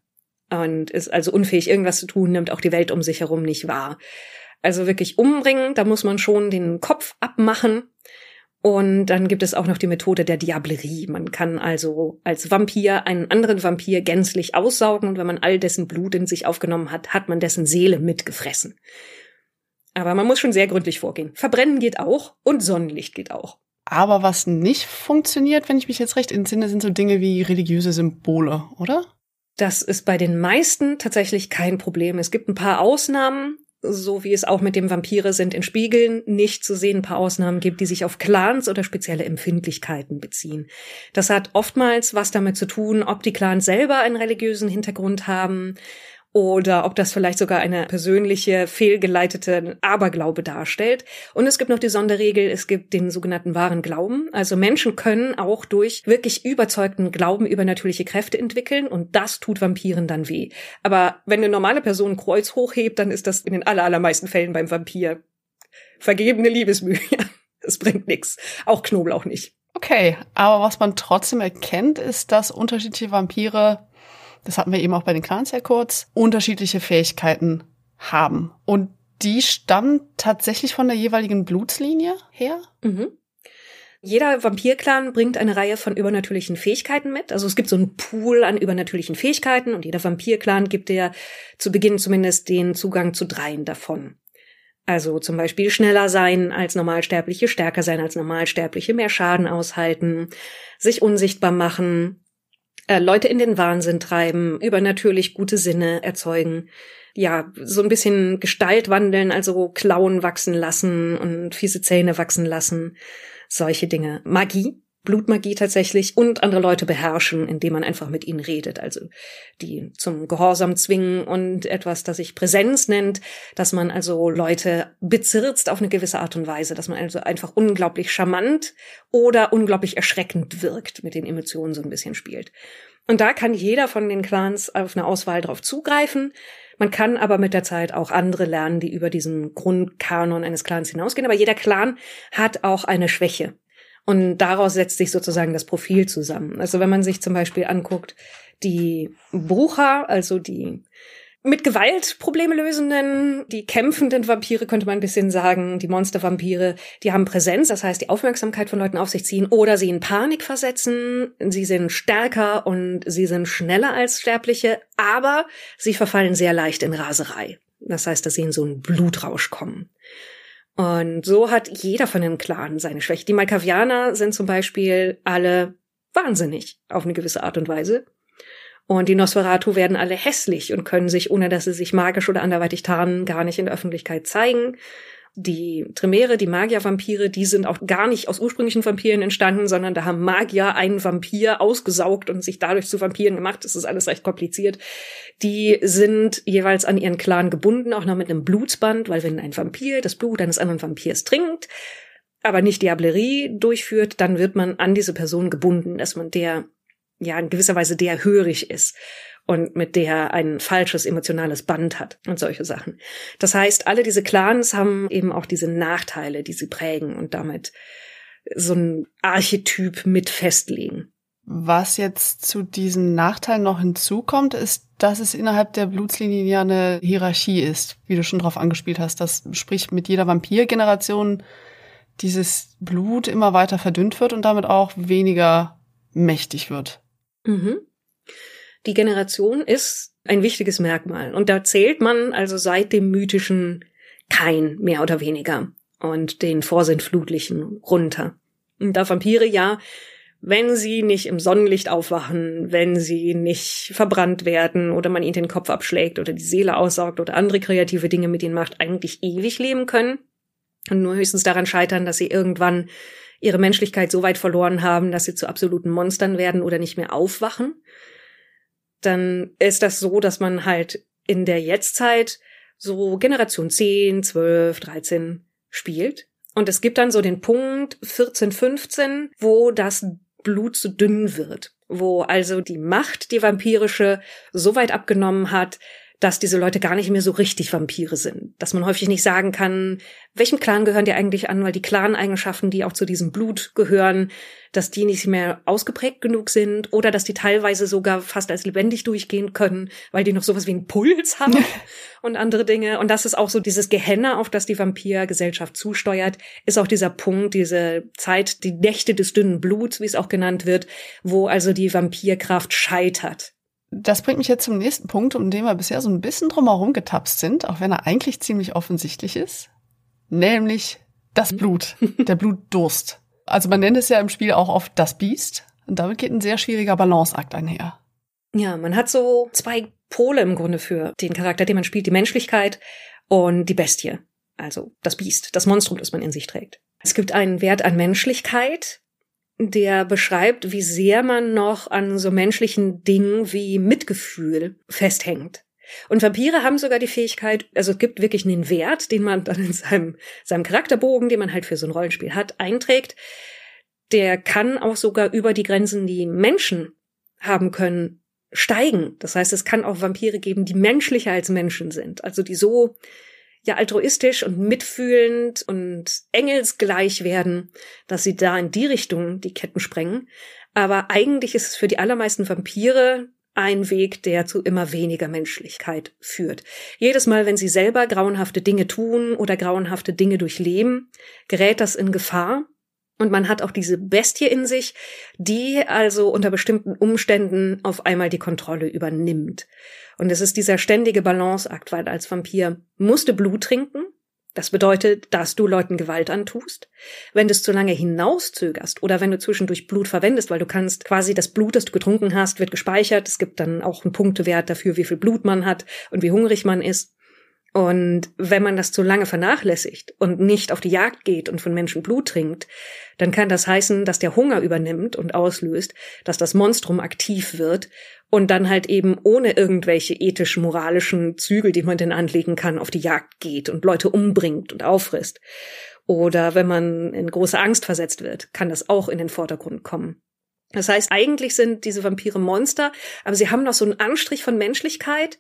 [SPEAKER 2] und ist also unfähig, irgendwas zu tun, nimmt auch die Welt um sich herum nicht wahr. Also wirklich umbringen, da muss man schon den Kopf abmachen und dann gibt es auch noch die Methode der Diablerie. Man kann also als Vampir einen anderen Vampir gänzlich aussaugen und wenn man all dessen Blut in sich aufgenommen hat, hat man dessen Seele mitgefressen. Aber man muss schon sehr gründlich vorgehen. Verbrennen geht auch und Sonnenlicht geht auch.
[SPEAKER 1] Aber was nicht funktioniert, wenn ich mich jetzt recht entsinne, sind so Dinge wie religiöse Symbole, oder?
[SPEAKER 2] Das ist bei den meisten tatsächlich kein Problem. Es gibt ein paar Ausnahmen, so wie es auch mit dem Vampire sind in Spiegeln, nicht zu sehen ein paar Ausnahmen gibt, die sich auf Clans oder spezielle Empfindlichkeiten beziehen. Das hat oftmals was damit zu tun, ob die Clans selber einen religiösen Hintergrund haben oder ob das vielleicht sogar eine persönliche, fehlgeleitete Aberglaube darstellt. Und es gibt noch die Sonderregel, es gibt den sogenannten wahren Glauben. Also Menschen können auch durch wirklich überzeugten Glauben übernatürliche Kräfte entwickeln und das tut Vampiren dann weh. Aber wenn eine normale Person ein Kreuz hochhebt, dann ist das in den allermeisten Fällen beim Vampir vergebene Liebesmühe. [laughs] Es bringt nichts. Auch Knoblauch nicht.
[SPEAKER 1] Okay, aber was man trotzdem erkennt, ist, dass unterschiedliche Vampire das hatten wir eben auch bei den Clans ja kurz, unterschiedliche Fähigkeiten haben. Und die stammen tatsächlich von der jeweiligen Blutslinie her?
[SPEAKER 2] Mhm. Jeder Vampirclan bringt eine Reihe von übernatürlichen Fähigkeiten mit. Also es gibt so einen Pool an übernatürlichen Fähigkeiten und jeder Vampirclan gibt dir zu Beginn zumindest den Zugang zu dreien davon. Also zum Beispiel schneller sein als Normalsterbliche, stärker sein als Normalsterbliche, mehr Schaden aushalten, sich unsichtbar machen, äh, Leute in den Wahnsinn treiben, übernatürlich gute Sinne erzeugen, ja, so ein bisschen Gestalt wandeln, also Klauen wachsen lassen und fiese Zähne wachsen lassen, solche Dinge. Magie Blutmagie tatsächlich und andere Leute beherrschen, indem man einfach mit ihnen redet. Also die zum Gehorsam zwingen und etwas, das sich Präsenz nennt, dass man also Leute bezirzt auf eine gewisse Art und Weise, dass man also einfach unglaublich charmant oder unglaublich erschreckend wirkt, mit den Emotionen so ein bisschen spielt. Und da kann jeder von den Clans auf eine Auswahl drauf zugreifen. Man kann aber mit der Zeit auch andere lernen, die über diesen Grundkanon eines Clans hinausgehen. Aber jeder Clan hat auch eine Schwäche. Und daraus setzt sich sozusagen das Profil zusammen. Also wenn man sich zum Beispiel anguckt, die Brucher, also die mit Gewalt Probleme lösenden, die kämpfenden Vampire könnte man ein bisschen sagen, die Monstervampire, die haben Präsenz, das heißt die Aufmerksamkeit von Leuten auf sich ziehen oder sie in Panik versetzen, sie sind stärker und sie sind schneller als Sterbliche, aber sie verfallen sehr leicht in Raserei. Das heißt, dass sie in so einen Blutrausch kommen. Und so hat jeder von den Clan seine Schwäche. Die Malkavianer sind zum Beispiel alle wahnsinnig auf eine gewisse Art und Weise. Und die Nosferatu werden alle hässlich und können sich, ohne dass sie sich magisch oder anderweitig tarnen, gar nicht in der Öffentlichkeit zeigen. Die Tremere, die Magiervampire, die sind auch gar nicht aus ursprünglichen Vampiren entstanden, sondern da haben Magier einen Vampir ausgesaugt und sich dadurch zu Vampiren gemacht. Das ist alles recht kompliziert. Die sind jeweils an ihren Clan gebunden, auch noch mit einem Blutsband, weil wenn ein Vampir das Blut eines anderen Vampirs trinkt, aber nicht Diablerie durchführt, dann wird man an diese Person gebunden, dass man der, ja, in gewisser Weise der hörig ist und mit der ein falsches emotionales Band hat und solche Sachen. Das heißt, alle diese Clans haben eben auch diese Nachteile, die sie prägen und damit so ein Archetyp mit festlegen.
[SPEAKER 1] Was jetzt zu diesen Nachteilen noch hinzukommt, ist, dass es innerhalb der Blutslinie ja eine Hierarchie ist, wie du schon drauf angespielt hast. Das sprich mit jeder Vampirgeneration dieses Blut immer weiter verdünnt wird und damit auch weniger mächtig wird.
[SPEAKER 2] Mhm. Die Generation ist ein wichtiges Merkmal. Und da zählt man also seit dem mythischen Kain mehr oder weniger und den Vorsintflutlichen runter. Und da Vampire ja, wenn sie nicht im Sonnenlicht aufwachen, wenn sie nicht verbrannt werden oder man ihnen den Kopf abschlägt oder die Seele aussaugt oder andere kreative Dinge mit ihnen macht, eigentlich ewig leben können und nur höchstens daran scheitern, dass sie irgendwann ihre Menschlichkeit so weit verloren haben, dass sie zu absoluten Monstern werden oder nicht mehr aufwachen dann ist das so, dass man halt in der Jetztzeit so Generation 10, 12, 13 spielt. Und es gibt dann so den Punkt 14, 15, wo das Blut zu dünn wird, wo also die Macht, die vampirische, so weit abgenommen hat, dass diese Leute gar nicht mehr so richtig Vampire sind. Dass man häufig nicht sagen kann, welchem Clan gehören die eigentlich an, weil die Clan-Eigenschaften, die auch zu diesem Blut gehören, dass die nicht mehr ausgeprägt genug sind oder dass die teilweise sogar fast als lebendig durchgehen können, weil die noch sowas wie einen Puls haben und andere Dinge. Und das ist auch so dieses Gehenne, auf das die Vampirgesellschaft zusteuert, ist auch dieser Punkt, diese Zeit, die Nächte des dünnen Bluts, wie es auch genannt wird, wo also die Vampirkraft scheitert
[SPEAKER 1] das bringt mich jetzt zum nächsten Punkt, um den wir bisher so ein bisschen drumherum getapst sind, auch wenn er eigentlich ziemlich offensichtlich ist. Nämlich das mhm. Blut, der Blutdurst. Also man nennt es ja im Spiel auch oft das Biest. Und damit geht ein sehr schwieriger Balanceakt einher.
[SPEAKER 2] Ja, man hat so zwei Pole im Grunde für den Charakter, den man spielt, die Menschlichkeit und die Bestie. Also das Biest, das Monstrum, das man in sich trägt. Es gibt einen Wert an Menschlichkeit, der beschreibt, wie sehr man noch an so menschlichen Dingen wie Mitgefühl festhängt. Und Vampire haben sogar die Fähigkeit, also es gibt wirklich einen Wert, den man dann in seinem, seinem Charakterbogen, den man halt für so ein Rollenspiel hat, einträgt. Der kann auch sogar über die Grenzen, die Menschen haben können, steigen. Das heißt, es kann auch Vampire geben, die menschlicher als Menschen sind. Also die so ja altruistisch und mitfühlend und engelsgleich werden, dass sie da in die Richtung die Ketten sprengen. Aber eigentlich ist es für die allermeisten Vampire ein Weg, der zu immer weniger Menschlichkeit führt. Jedes Mal, wenn sie selber grauenhafte Dinge tun oder grauenhafte Dinge durchleben, gerät das in Gefahr. Und man hat auch diese Bestie in sich, die also unter bestimmten Umständen auf einmal die Kontrolle übernimmt. Und es ist dieser ständige Balanceakt, weil als Vampir musst du Blut trinken, das bedeutet, dass du Leuten Gewalt antust. Wenn du es zu lange hinauszögerst oder wenn du zwischendurch Blut verwendest, weil du kannst quasi das Blut, das du getrunken hast, wird gespeichert. Es gibt dann auch einen Punktewert dafür, wie viel Blut man hat und wie hungrig man ist. Und wenn man das zu lange vernachlässigt und nicht auf die Jagd geht und von Menschen Blut trinkt, dann kann das heißen, dass der Hunger übernimmt und auslöst, dass das Monstrum aktiv wird und dann halt eben ohne irgendwelche ethisch-moralischen Zügel, die man denn anlegen kann, auf die Jagd geht und Leute umbringt und auffrisst. Oder wenn man in große Angst versetzt wird, kann das auch in den Vordergrund kommen. Das heißt, eigentlich sind diese Vampire Monster, aber sie haben noch so einen Anstrich von Menschlichkeit,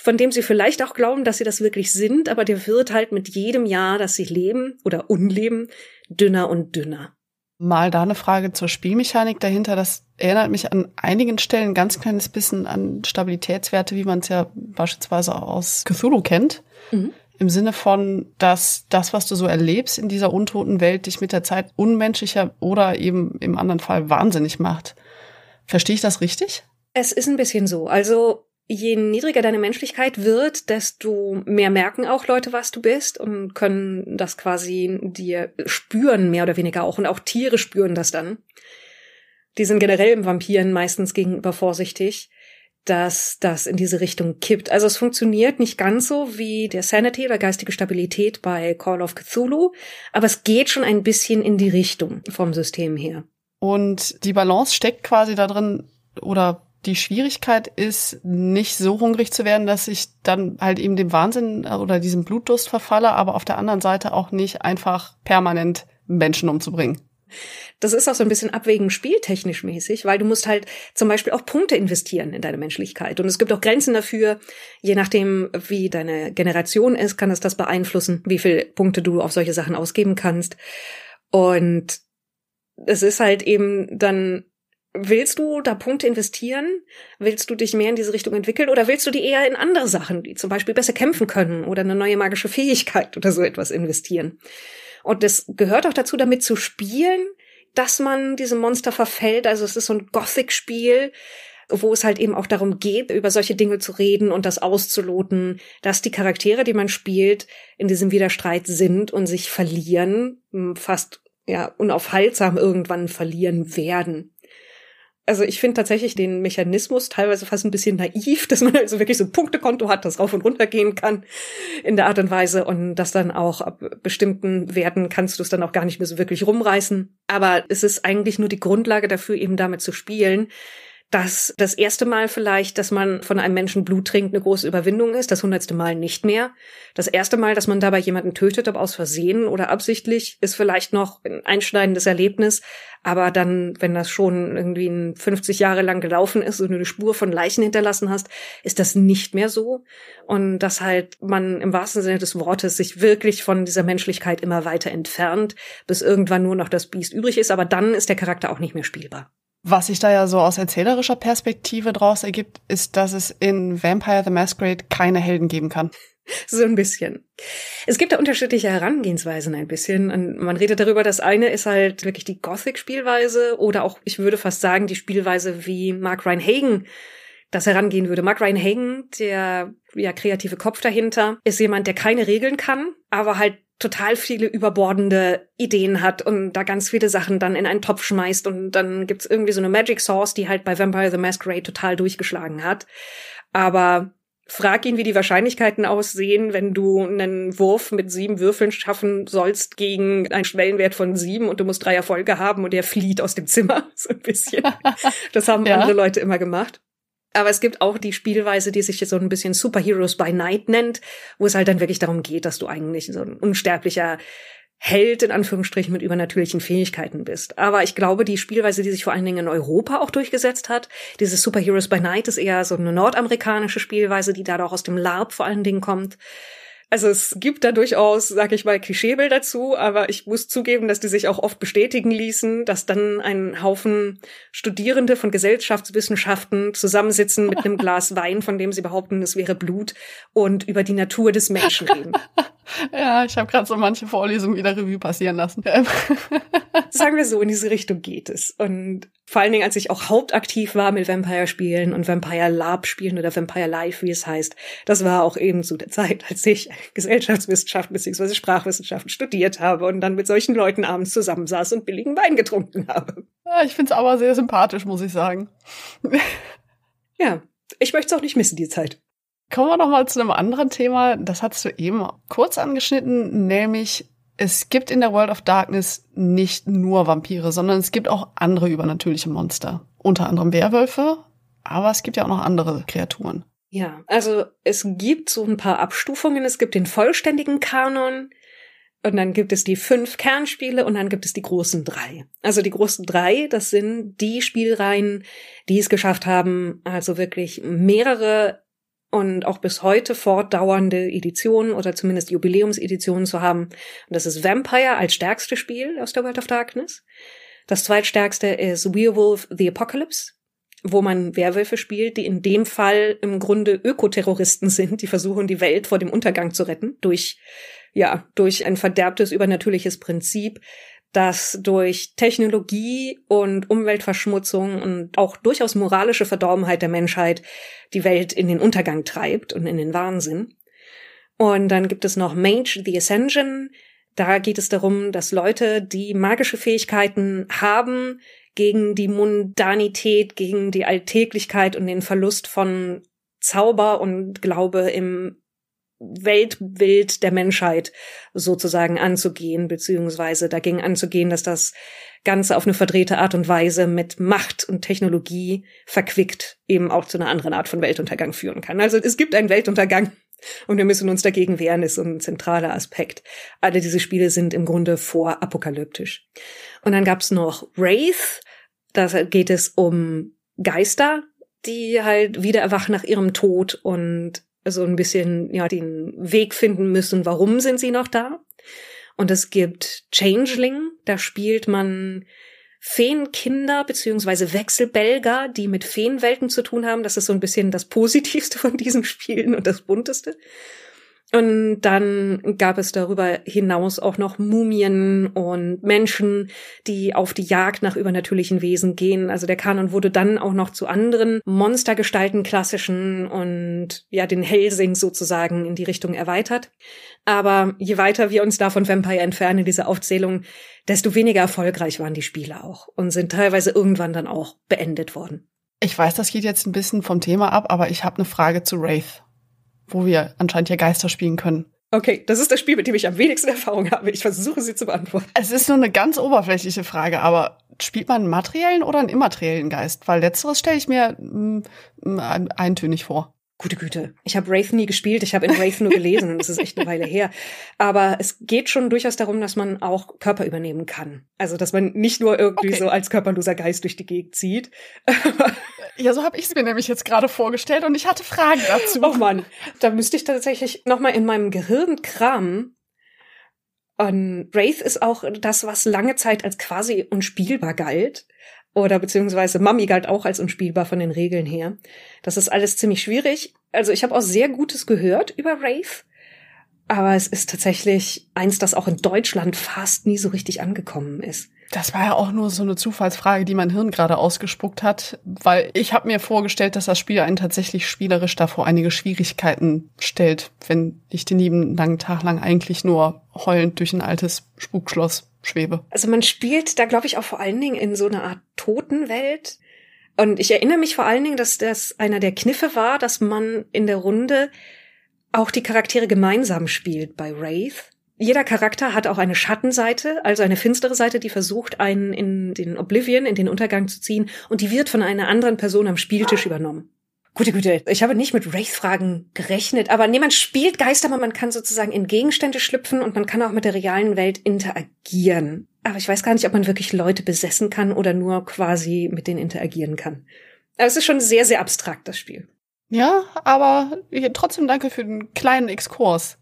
[SPEAKER 2] von dem sie vielleicht auch glauben, dass sie das wirklich sind, aber der wird halt mit jedem Jahr, dass sie leben oder unleben, dünner und dünner.
[SPEAKER 1] Mal da eine Frage zur Spielmechanik dahinter. Das erinnert mich an einigen Stellen ein ganz kleines bisschen an Stabilitätswerte, wie man es ja beispielsweise aus Cthulhu kennt. Mhm. Im Sinne von, dass das, was du so erlebst in dieser untoten Welt, dich mit der Zeit unmenschlicher oder eben im anderen Fall wahnsinnig macht. Verstehe ich das richtig?
[SPEAKER 2] Es ist ein bisschen so. Also je niedriger deine Menschlichkeit wird, desto mehr merken auch Leute, was du bist und können das quasi dir spüren, mehr oder weniger auch. Und auch Tiere spüren das dann. Die sind generell im Vampiren meistens gegenüber vorsichtig, dass das in diese Richtung kippt. Also es funktioniert nicht ganz so wie der Sanity oder geistige Stabilität bei Call of Cthulhu, aber es geht schon ein bisschen in die Richtung vom System her.
[SPEAKER 1] Und die Balance steckt quasi da drin, oder die Schwierigkeit ist, nicht so hungrig zu werden, dass ich dann halt eben dem Wahnsinn oder diesem Blutdurst verfalle, aber auf der anderen Seite auch nicht einfach permanent Menschen umzubringen.
[SPEAKER 2] Das ist auch so ein bisschen abwägen spieltechnisch mäßig, weil du musst halt zum Beispiel auch Punkte investieren in deine Menschlichkeit. Und es gibt auch Grenzen dafür, je nachdem, wie deine Generation ist, kann es das beeinflussen, wie viel Punkte du auf solche Sachen ausgeben kannst. Und es ist halt eben dann Willst du da Punkte investieren? Willst du dich mehr in diese Richtung entwickeln oder willst du die eher in andere Sachen, die zum Beispiel besser kämpfen können oder eine neue magische Fähigkeit oder so etwas investieren? Und das gehört auch dazu, damit zu spielen, dass man diesem Monster verfällt. Also es ist so ein Gothic-Spiel, wo es halt eben auch darum geht, über solche Dinge zu reden und das auszuloten, dass die Charaktere, die man spielt, in diesem Widerstreit sind und sich verlieren, fast ja unaufhaltsam irgendwann verlieren werden also ich finde tatsächlich den Mechanismus teilweise fast ein bisschen naiv, [laughs] dass man also wirklich so ein Punktekonto hat, das rauf und runter gehen kann in der Art und Weise und das dann auch ab bestimmten Werten kannst du es dann auch gar nicht mehr so wirklich rumreißen. Aber es ist eigentlich nur die Grundlage dafür, eben damit zu spielen, dass das erste Mal vielleicht, dass man von einem Menschen Blut trinkt, eine große Überwindung ist, das hundertste Mal nicht mehr. Das erste Mal, dass man dabei jemanden tötet, ob aus Versehen oder absichtlich, ist vielleicht noch ein einschneidendes Erlebnis. Aber dann, wenn das schon irgendwie 50 Jahre lang gelaufen ist und du eine Spur von Leichen hinterlassen hast, ist das nicht mehr so. Und dass halt man im wahrsten Sinne des Wortes sich wirklich von dieser Menschlichkeit immer weiter entfernt, bis irgendwann nur noch das Biest übrig ist. Aber dann ist der Charakter auch nicht mehr spielbar.
[SPEAKER 1] Was sich da ja so aus erzählerischer Perspektive draus ergibt, ist, dass es in Vampire the Masquerade keine Helden geben kann. [laughs]
[SPEAKER 2] So ein bisschen. Es gibt da unterschiedliche Herangehensweisen ein bisschen. Und man redet darüber, das eine ist halt wirklich die Gothic-Spielweise oder auch, ich würde fast sagen, die Spielweise, wie Mark Ryan Hagen das herangehen würde. Mark Ryan Hagen, der ja kreative Kopf dahinter, ist jemand, der keine Regeln kann, aber halt total viele überbordende Ideen hat und da ganz viele Sachen dann in einen Topf schmeißt und dann gibt's irgendwie so eine Magic Sauce, die halt bei Vampire the Masquerade total durchgeschlagen hat. Aber frag ihn, wie die Wahrscheinlichkeiten aussehen, wenn du einen Wurf mit sieben Würfeln schaffen sollst gegen einen Schwellenwert von sieben und du musst drei Erfolge haben und er flieht aus dem Zimmer. [laughs] So ein bisschen. [laughs] Das haben ja. andere Leute immer gemacht. Aber es gibt auch die Spielweise, die sich jetzt so ein bisschen Superheroes by Night nennt, wo es halt dann wirklich darum geht, dass du eigentlich so ein unsterblicher Held in Anführungsstrichen mit übernatürlichen Fähigkeiten bist. Aber ich glaube, die Spielweise, die sich vor allen Dingen in Europa auch durchgesetzt hat, dieses Superheroes by Night ist eher so eine nordamerikanische Spielweise, die da auch aus dem LARP vor allen Dingen kommt. Also es gibt da durchaus, sag ich mal, Klischeebilder dazu, aber ich muss zugeben, dass die sich auch oft bestätigen ließen, dass dann ein Haufen Studierende von Gesellschaftswissenschaften zusammensitzen mit einem [laughs] Glas Wein, von dem sie behaupten, es wäre Blut und über die Natur des Menschen reden. [laughs]
[SPEAKER 1] Ja, ich habe gerade so manche Vorlesungen wieder Revue passieren lassen. [laughs]
[SPEAKER 2] Sagen wir so, in diese Richtung geht es. Und vor allen Dingen, als ich auch hauptaktiv war mit Vampire-Spielen und Vampire Lab-Spielen oder Vampire Life, wie es heißt, das war auch eben zu der Zeit, als ich Gesellschaftswissenschaften bzw. Sprachwissenschaften studiert habe und dann mit solchen Leuten abends zusammensaß und billigen Wein getrunken habe.
[SPEAKER 1] Ja, ich find's aber sehr sympathisch, muss ich sagen. [laughs]
[SPEAKER 2] ja, ich möchte es auch nicht missen, die Zeit.
[SPEAKER 1] Kommen wir noch mal zu einem anderen Thema. Das hast du eben kurz angeschnitten, nämlich es gibt in der World of Darkness nicht nur Vampire, sondern es gibt auch andere übernatürliche Monster. Unter anderem Werwölfe, aber es gibt ja auch noch andere Kreaturen.
[SPEAKER 2] Ja, also es gibt so ein paar Abstufungen. Es gibt den vollständigen Kanon und dann gibt es die fünf Kernspiele und dann gibt es die großen drei. Also die großen drei, das sind die Spielreihen, die es geschafft haben, also wirklich mehrere und auch bis heute fortdauernde Editionen oder zumindest Jubiläumseditionen zu haben. Und das ist Vampire als stärkste Spiel aus der World of Darkness. Das zweitstärkste ist Werewolf the Apocalypse, wo man Werwölfe spielt, die in dem Fall im Grunde Ökoterroristen sind, die versuchen, die Welt vor dem Untergang zu retten durch, ja, durch ein verderbtes übernatürliches Prinzip, das durch Technologie und Umweltverschmutzung und auch durchaus moralische Verdorbenheit der Menschheit die Welt in den Untergang treibt und in den Wahnsinn. Und dann gibt es noch Mage the Ascension. Da geht es darum, dass Leute, die magische Fähigkeiten haben, gegen die Mundanität, gegen die Alltäglichkeit und den Verlust von Zauber und Glaube im Weltbild der Menschheit sozusagen anzugehen, beziehungsweise dagegen anzugehen, dass das Ganze auf eine verdrehte Art und Weise mit Macht und Technologie verquickt eben auch zu einer anderen Art von Weltuntergang führen kann. Also es gibt einen Weltuntergang und wir müssen uns dagegen wehren, ist so ein zentraler Aspekt. Alle diese Spiele sind im Grunde vorapokalyptisch. Und dann gab's noch Wraith, da geht es um Geister, die halt wieder erwachen nach ihrem Tod und so ein bisschen ja den Weg finden müssen, warum sind sie noch da. Und es gibt Changeling, da spielt man Feenkinder beziehungsweise Wechselbelger, die mit Feenwelten zu tun haben. Das ist so ein bisschen das Positivste von diesen Spielen und das bunteste. Und dann gab es darüber hinaus auch noch Mumien und Menschen, die auf die Jagd nach übernatürlichen Wesen gehen. Also der Kanon wurde dann auch noch zu anderen Monstergestalten klassischen und ja, den Helsing sozusagen in die Richtung erweitert. Aber je weiter wir uns da von Vampire entfernen, diese Aufzählung, desto weniger erfolgreich waren die Spiele auch und sind teilweise irgendwann dann auch beendet worden.
[SPEAKER 1] Ich weiß, das geht jetzt ein bisschen vom Thema ab, aber ich habe eine Frage zu Wraith wo wir anscheinend ja Geister spielen können.
[SPEAKER 2] Okay, das ist das Spiel, mit dem ich am wenigsten Erfahrung habe. Ich versuche sie zu beantworten.
[SPEAKER 1] Es ist nur eine ganz oberflächliche Frage, aber spielt man einen materiellen oder einen immateriellen Geist? Weil letzteres stelle ich mir mm, mm, eintönig vor.
[SPEAKER 2] Gute Güte. Ich habe Wraith nie gespielt, ich habe in Wraith nur gelesen und das ist echt eine Weile her. Aber es geht schon durchaus darum, dass man auch Körper übernehmen kann. Also, dass man nicht nur irgendwie okay. so als körperloser Geist durch die Gegend zieht.
[SPEAKER 1] ja, so habe ich es mir nämlich jetzt gerade vorgestellt und ich hatte Fragen dazu.
[SPEAKER 2] Oh Mann, da müsste ich tatsächlich noch mal in meinem Gehirn kramen. Und Wraith ist auch das, was lange Zeit als quasi unspielbar galt oder beziehungsweise Mami galt auch als unspielbar von den Regeln her. Das ist alles ziemlich schwierig. Also ich habe auch sehr Gutes gehört über Wraith, aber es ist tatsächlich eins, das auch in Deutschland fast nie so richtig angekommen ist.
[SPEAKER 1] Das war ja auch nur so eine Zufallsfrage, die mein Hirn gerade ausgespuckt hat, weil ich habe mir vorgestellt, dass das Spiel einen tatsächlich spielerisch davor einige Schwierigkeiten stellt, wenn ich den lieben langen Tag lang eigentlich nur heulend durch ein altes Spukschloss schwebe.
[SPEAKER 2] Also man spielt da, glaube ich, auch vor allen Dingen in so einer Art Totenwelt. Und ich erinnere mich vor allen Dingen, dass das einer der Kniffe war, dass man in der Runde auch die Charaktere gemeinsam spielt bei Wraith. Jeder Charakter hat auch eine Schattenseite, also eine finstere Seite, die versucht, einen in den Oblivion, in den Untergang zu ziehen, und die wird von einer anderen Person am Spieltisch übernommen. Gute Güte, ich habe nicht mit Wraith-Fragen gerechnet, aber nee, man spielt Geister, aber man kann sozusagen in Gegenstände schlüpfen und man kann auch mit der realen Welt interagieren. Aber ich weiß gar nicht, ob man wirklich Leute besessen kann oder nur quasi mit denen interagieren kann. Aber es ist schon sehr, sehr abstrakt, das Spiel.
[SPEAKER 1] Ja, aber trotzdem danke für den kleinen Exkurs.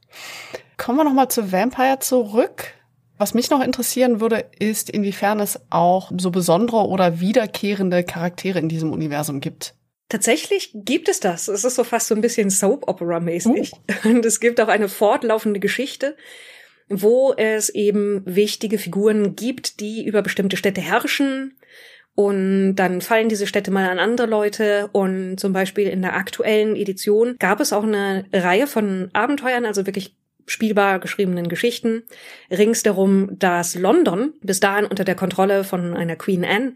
[SPEAKER 1] Kommen wir nochmal zu Vampire zurück. Was mich noch interessieren würde, ist, inwiefern es auch so besondere oder wiederkehrende Charaktere in diesem Universum gibt.
[SPEAKER 2] Tatsächlich gibt es das. Es ist so fast so ein bisschen Soap-Opera-mäßig. Uh. [laughs] Und es gibt auch eine fortlaufende Geschichte, wo es eben wichtige Figuren gibt, die über bestimmte Städte herrschen. Und dann fallen diese Städte mal an andere Leute. Und zum Beispiel in der aktuellen Edition gab es auch eine Reihe von Abenteuern, also wirklich spielbar geschriebenen Geschichten, rings darum, dass London bis dahin unter der Kontrolle von einer Queen Anne,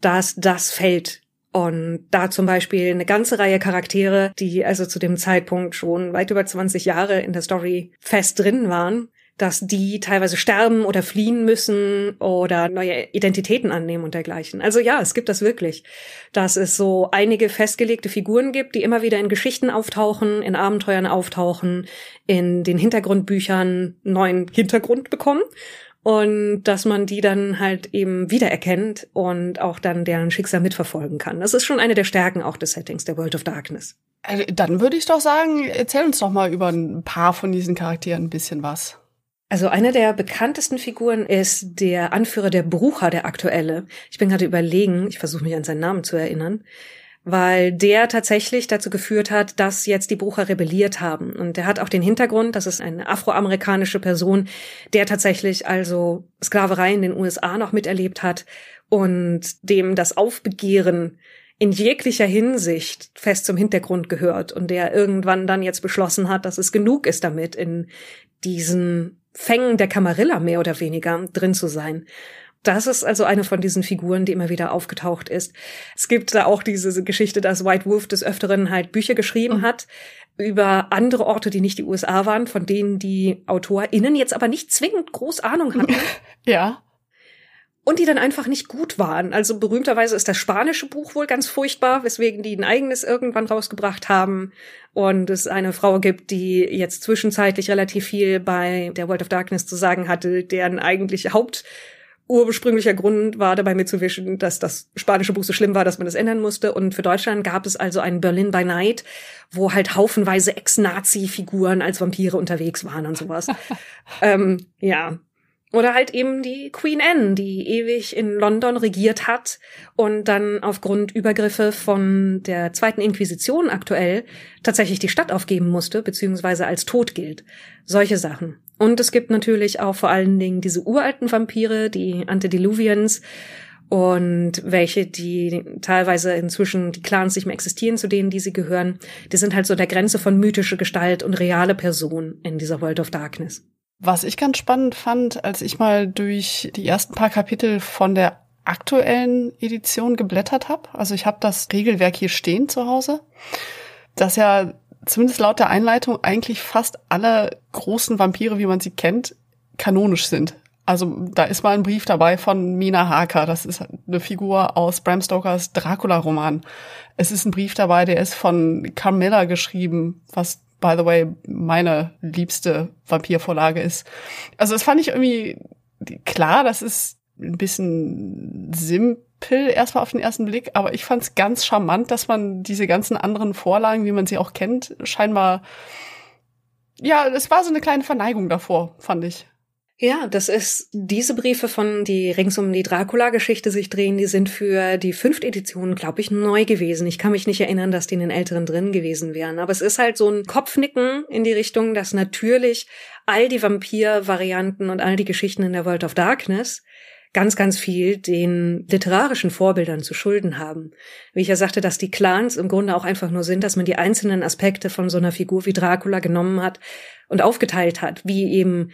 [SPEAKER 2] dass das fällt und da zum Beispiel eine ganze Reihe Charaktere, die also zu dem Zeitpunkt schon weit über 20 Jahre in der Story fest drin waren, dass die teilweise sterben oder fliehen müssen oder neue Identitäten annehmen und dergleichen. Also ja, es gibt das wirklich, dass es so einige festgelegte Figuren gibt, die immer wieder in Geschichten auftauchen, in Abenteuern auftauchen, in den Hintergrundbüchern neuen Hintergrund bekommen und dass man die dann halt eben wiedererkennt und auch dann deren Schicksal mitverfolgen kann. Das ist schon eine der Stärken auch des Settings der World of Darkness.
[SPEAKER 1] Also, dann würde ich doch sagen, erzähl uns doch mal über ein paar von diesen Charakteren ein bisschen was.
[SPEAKER 2] Also eine der bekanntesten Figuren ist der Anführer der Brucher, der aktuelle. Ich bin gerade überlegen, ich versuche mich an seinen Namen zu erinnern weil der tatsächlich dazu geführt hat, dass jetzt die Brucher rebelliert haben. Und der hat auch den Hintergrund, das ist eine afroamerikanische Person, der tatsächlich also Sklaverei in den USA noch miterlebt hat und dem das Aufbegehren in jeglicher Hinsicht fest zum Hintergrund gehört und der irgendwann dann jetzt beschlossen hat, dass es genug ist damit, in diesen Fängen der Kamarilla mehr oder weniger drin zu sein. Das ist also eine von diesen Figuren, die immer wieder aufgetaucht ist. Es gibt da auch diese Geschichte, dass White Wolf des Öfteren halt Bücher geschrieben mhm. hat über andere Orte, die nicht die USA waren, von denen die AutorInnen jetzt aber nicht zwingend groß Ahnung hatten. [laughs]
[SPEAKER 1] ja.
[SPEAKER 2] Und die dann einfach nicht gut waren. Also berühmterweise ist das spanische Buch wohl ganz furchtbar, weswegen die ein eigenes irgendwann rausgebracht haben. Und es eine Frau gibt, die jetzt zwischenzeitlich relativ viel bei der World of Darkness zu sagen hatte, deren eigentlich Haupt ursprünglicher Grund war dabei mitzuwischen, dass das spanische Buch so schlimm war, dass man das ändern musste. Und für Deutschland gab es also ein Berlin by Night, wo halt haufenweise Ex-Nazi-Figuren als Vampire unterwegs waren und sowas. [laughs] ähm, ja, oder halt eben die Queen Anne, die ewig in London regiert hat und dann aufgrund Übergriffe von der zweiten Inquisition aktuell tatsächlich die Stadt aufgeben musste, beziehungsweise als tot gilt. Solche Sachen. Und es gibt natürlich auch vor allen Dingen diese uralten Vampire, die Antediluvians, und welche, die teilweise inzwischen die Clans nicht mehr existieren, zu denen die sie gehören, die sind halt so der Grenze von mythische Gestalt und reale Person in dieser World of Darkness.
[SPEAKER 1] Was ich ganz spannend fand, als ich mal durch die ersten paar Kapitel von der aktuellen Edition geblättert habe, also ich habe das Regelwerk hier stehen zu Hause, dass ja zumindest laut der Einleitung eigentlich fast alle großen Vampire, wie man sie kennt, kanonisch sind. Also da ist mal ein Brief dabei von Mina Harker. Das ist eine Figur aus Bram Stokers Dracula-Roman. Es ist ein Brief dabei, der ist von Carmilla geschrieben, was by the way, meine liebste Vampirvorlage ist. Also das fand ich irgendwie klar, das ist ein bisschen simpel erstmal auf den ersten Blick, aber ich fand es ganz charmant, dass man diese ganzen anderen Vorlagen, wie man sie auch kennt, scheinbar ja, es war so eine kleine Verneigung davor, fand ich.
[SPEAKER 2] Ja, das ist diese Briefe von die rings um die Dracula-Geschichte sich drehen, die sind für die fünfte Edition, glaube ich, neu gewesen. Ich kann mich nicht erinnern, dass die in den älteren drin gewesen wären. Aber es ist halt so ein Kopfnicken in die Richtung, dass natürlich all die Vampir-Varianten und all die Geschichten in der World of Darkness ganz, ganz viel den literarischen Vorbildern zu schulden haben. Wie ich ja sagte, dass die Clans im Grunde auch einfach nur sind, dass man die einzelnen Aspekte von so einer Figur wie Dracula genommen hat und aufgeteilt hat, wie eben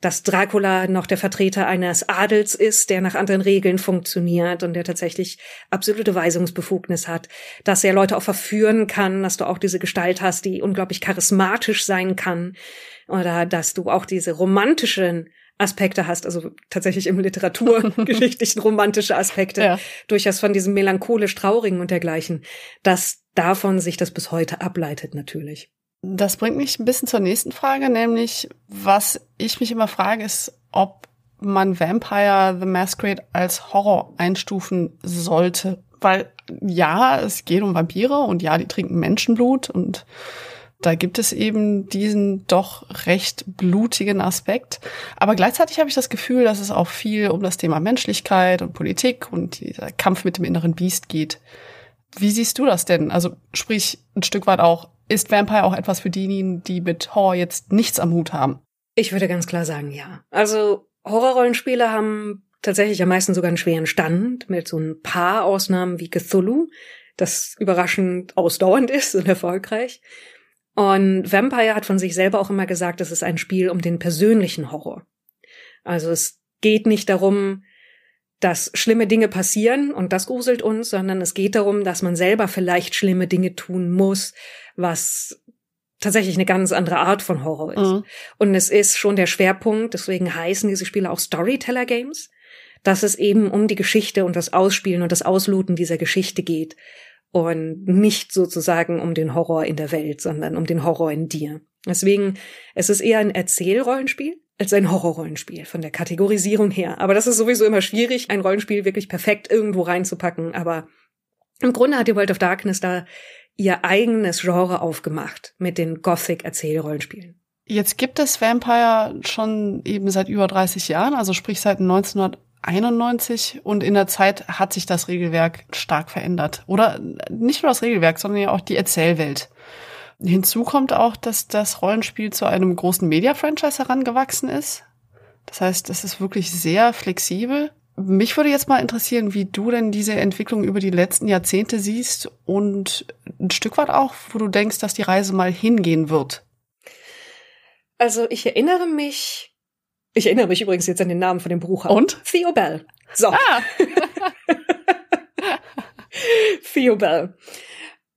[SPEAKER 2] dass Dracula noch der Vertreter eines Adels ist, der nach anderen Regeln funktioniert und der tatsächlich absolute Weisungsbefugnis hat, dass er Leute auch verführen kann, dass du auch diese Gestalt hast, die unglaublich charismatisch sein kann oder dass du auch diese romantischen Aspekte hast, also tatsächlich im literaturgeschichtlichen [laughs] romantische Aspekte, ja. durchaus von diesem melancholisch traurigen und dergleichen, dass davon sich das bis heute ableitet natürlich.
[SPEAKER 1] Das bringt mich ein bisschen zur nächsten Frage, nämlich was ich mich immer frage, ist, ob man Vampire the Masquerade als Horror einstufen sollte. Weil ja, es geht um Vampire und ja, die trinken Menschenblut und da gibt es eben diesen doch recht blutigen Aspekt. Aber gleichzeitig habe ich das Gefühl, dass es auch viel um das Thema Menschlichkeit und Politik und dieser Kampf mit dem inneren Biest geht. Wie siehst du das denn? Also sprich ein Stück weit auch, ist Vampire auch etwas für diejenigen, die mit Horror jetzt nichts am Hut haben?
[SPEAKER 2] Ich würde ganz klar sagen, ja. Also Horrorrollenspiele haben tatsächlich am meisten sogar einen schweren Stand mit so ein paar Ausnahmen wie Cthulhu, das überraschend ausdauernd [laughs] ist und erfolgreich. Und Vampire hat von sich selber auch immer gesagt, es ist ein Spiel um den persönlichen Horror. Also es geht nicht darum, dass schlimme Dinge passieren und das gruselt uns, sondern es geht darum, dass man selber vielleicht schlimme Dinge tun muss, was tatsächlich eine ganz andere Art von Horror ist. Mhm. Und es ist schon der Schwerpunkt, deswegen heißen diese Spiele auch Storyteller Games, dass es eben um die Geschichte und das Ausspielen und das Ausluten dieser Geschichte geht und nicht sozusagen um den Horror in der Welt, sondern um den Horror in dir. Deswegen, es ist eher ein Erzählrollenspiel als ein Horrorrollenspiel von der Kategorisierung her. Aber das ist sowieso immer schwierig, ein Rollenspiel wirklich perfekt irgendwo reinzupacken. Aber im Grunde hat die World of Darkness da ihr eigenes Genre aufgemacht mit den Gothic-Erzählrollenspielen.
[SPEAKER 1] Jetzt gibt es Vampire schon eben seit über 30 Jahren, also sprich seit 1991 und in der Zeit hat sich das Regelwerk stark verändert. Oder nicht nur das Regelwerk, sondern ja auch die Erzählwelt. Hinzu kommt auch, dass das Rollenspiel zu einem großen Media-Franchise herangewachsen ist. Das heißt, es ist wirklich sehr flexibel. Mich würde jetzt mal interessieren, wie du denn diese Entwicklung über die letzten Jahrzehnte siehst und ein Stück weit auch, wo du denkst, dass die Reise mal hingehen wird.
[SPEAKER 2] Also ich erinnere mich, ich erinnere mich übrigens jetzt an den Namen von dem Buch.
[SPEAKER 1] Und?
[SPEAKER 2] Theo Bell. So. Ah. [laughs] Theo Bell.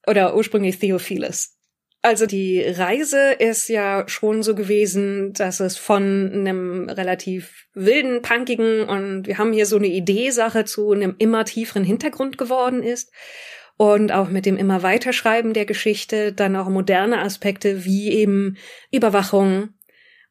[SPEAKER 2] Oder ursprünglich Theophilus. Also die Reise ist ja schon so gewesen, dass es von einem relativ wilden, punkigen und wir haben hier so eine Idee-Sache zu einem immer tieferen Hintergrund geworden ist. Und auch mit dem immer weiterschreiben der Geschichte dann auch moderne Aspekte wie eben Überwachung,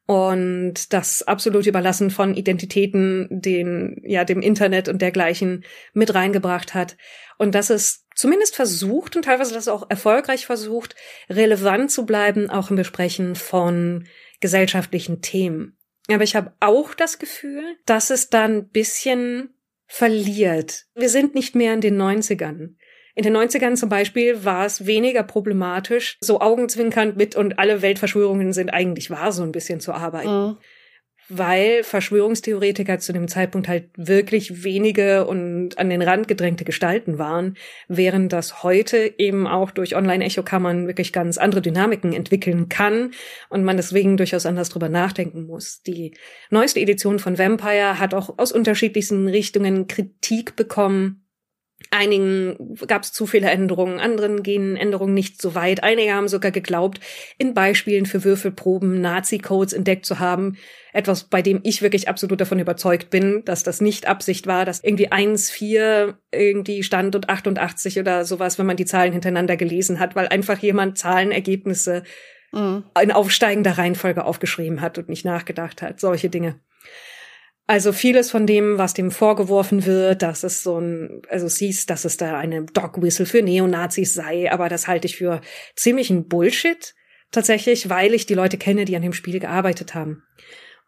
[SPEAKER 2] und das absolute Überlassen von Identitäten, den, ja, dem Internet und dergleichen mit reingebracht hat. Und dass es zumindest versucht und teilweise das auch erfolgreich versucht, relevant zu bleiben, auch im Besprechen von gesellschaftlichen Themen. Aber ich habe auch das Gefühl, dass es dann ein bisschen verliert. Wir sind nicht mehr in den 90ern. In den 90ern zum Beispiel war es weniger problematisch, so augenzwinkernd mit und alle Weltverschwörungen sind eigentlich wahr, so ein bisschen zu arbeiten. Mhm. Weil Verschwörungstheoretiker zu dem Zeitpunkt halt wirklich wenige und an den Rand gedrängte Gestalten waren, während das heute eben auch durch Online-Echokammern wirklich ganz andere Dynamiken entwickeln kann und man deswegen durchaus anders drüber nachdenken muss. Die neueste Edition von Vampire hat auch aus unterschiedlichsten Richtungen Kritik bekommen Einigen gab es zu viele Änderungen, anderen gehen Änderungen nicht so weit. Einige haben sogar geglaubt, in Beispielen für Würfelproben Nazi-Codes entdeckt zu haben. Etwas, bei dem ich wirklich absolut davon überzeugt bin, dass das nicht Absicht war, dass irgendwie 1, 4 irgendwie stand und 88 oder sowas, wenn man die Zahlen hintereinander gelesen hat, weil einfach jemand Zahlenergebnisse mhm. in aufsteigender Reihenfolge aufgeschrieben hat und nicht nachgedacht hat. Solche Dinge. Also vieles von dem, was dem vorgeworfen wird, dass es so ein, also hieß, dass es da eine Dog Whistle für Neonazis sei, aber das halte ich für ziemlichen Bullshit tatsächlich, weil ich die Leute kenne, die an dem Spiel gearbeitet haben.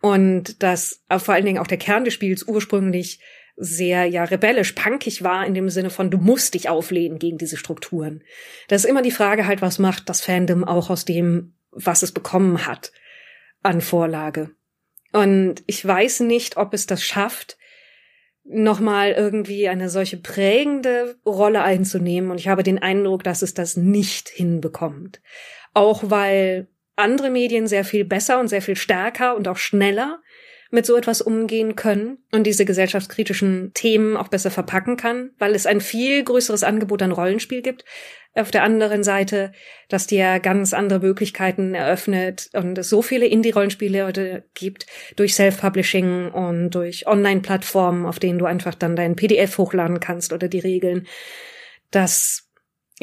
[SPEAKER 2] Und dass vor allen Dingen auch der Kern des Spiels ursprünglich sehr ja rebellisch, punkig war in dem Sinne von du musst dich auflehnen gegen diese Strukturen. Das ist immer die Frage halt, was macht das Fandom auch aus dem, was es bekommen hat an Vorlage. Und ich weiß nicht, ob es das schafft, nochmal irgendwie eine solche prägende Rolle einzunehmen. Und ich habe den Eindruck, dass es das nicht hinbekommt. Auch weil andere Medien sehr viel besser und sehr viel stärker und auch schneller mit so etwas umgehen können und diese gesellschaftskritischen Themen auch besser verpacken kann, weil es ein viel größeres Angebot an Rollenspiel gibt. Auf der anderen Seite, dass dir ganz andere Möglichkeiten eröffnet und es so viele Indie-Rollenspiele heute gibt durch Self-Publishing und durch Online-Plattformen, auf denen du einfach dann dein PDF hochladen kannst oder die Regeln, dass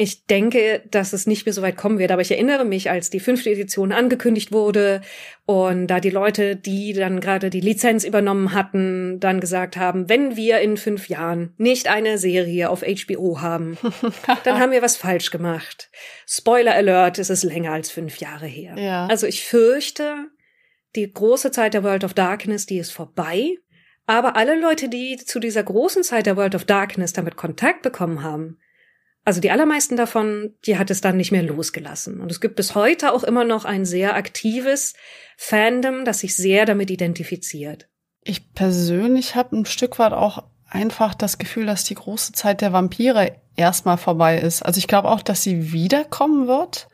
[SPEAKER 2] ich denke, dass es nicht mehr so weit kommen wird, aber ich erinnere mich, als die fünfte Edition angekündigt wurde und da die Leute, die dann gerade die Lizenz übernommen hatten, dann gesagt haben, wenn wir in fünf Jahren nicht eine Serie auf HBO haben, [laughs] dann haben wir was falsch gemacht. Spoiler Alert, es ist länger als fünf Jahre her. Ja. Also ich fürchte, die große Zeit der World of Darkness, die ist vorbei. Aber alle Leute, die zu dieser großen Zeit der World of Darkness damit Kontakt bekommen haben, also die allermeisten davon, die hat es dann nicht mehr losgelassen. Und es gibt bis heute auch immer noch ein sehr aktives Fandom, das sich sehr damit identifiziert.
[SPEAKER 1] Ich persönlich habe ein Stück weit auch einfach das Gefühl, dass die große Zeit der Vampire erstmal vorbei ist. Also ich glaube auch, dass sie wiederkommen wird,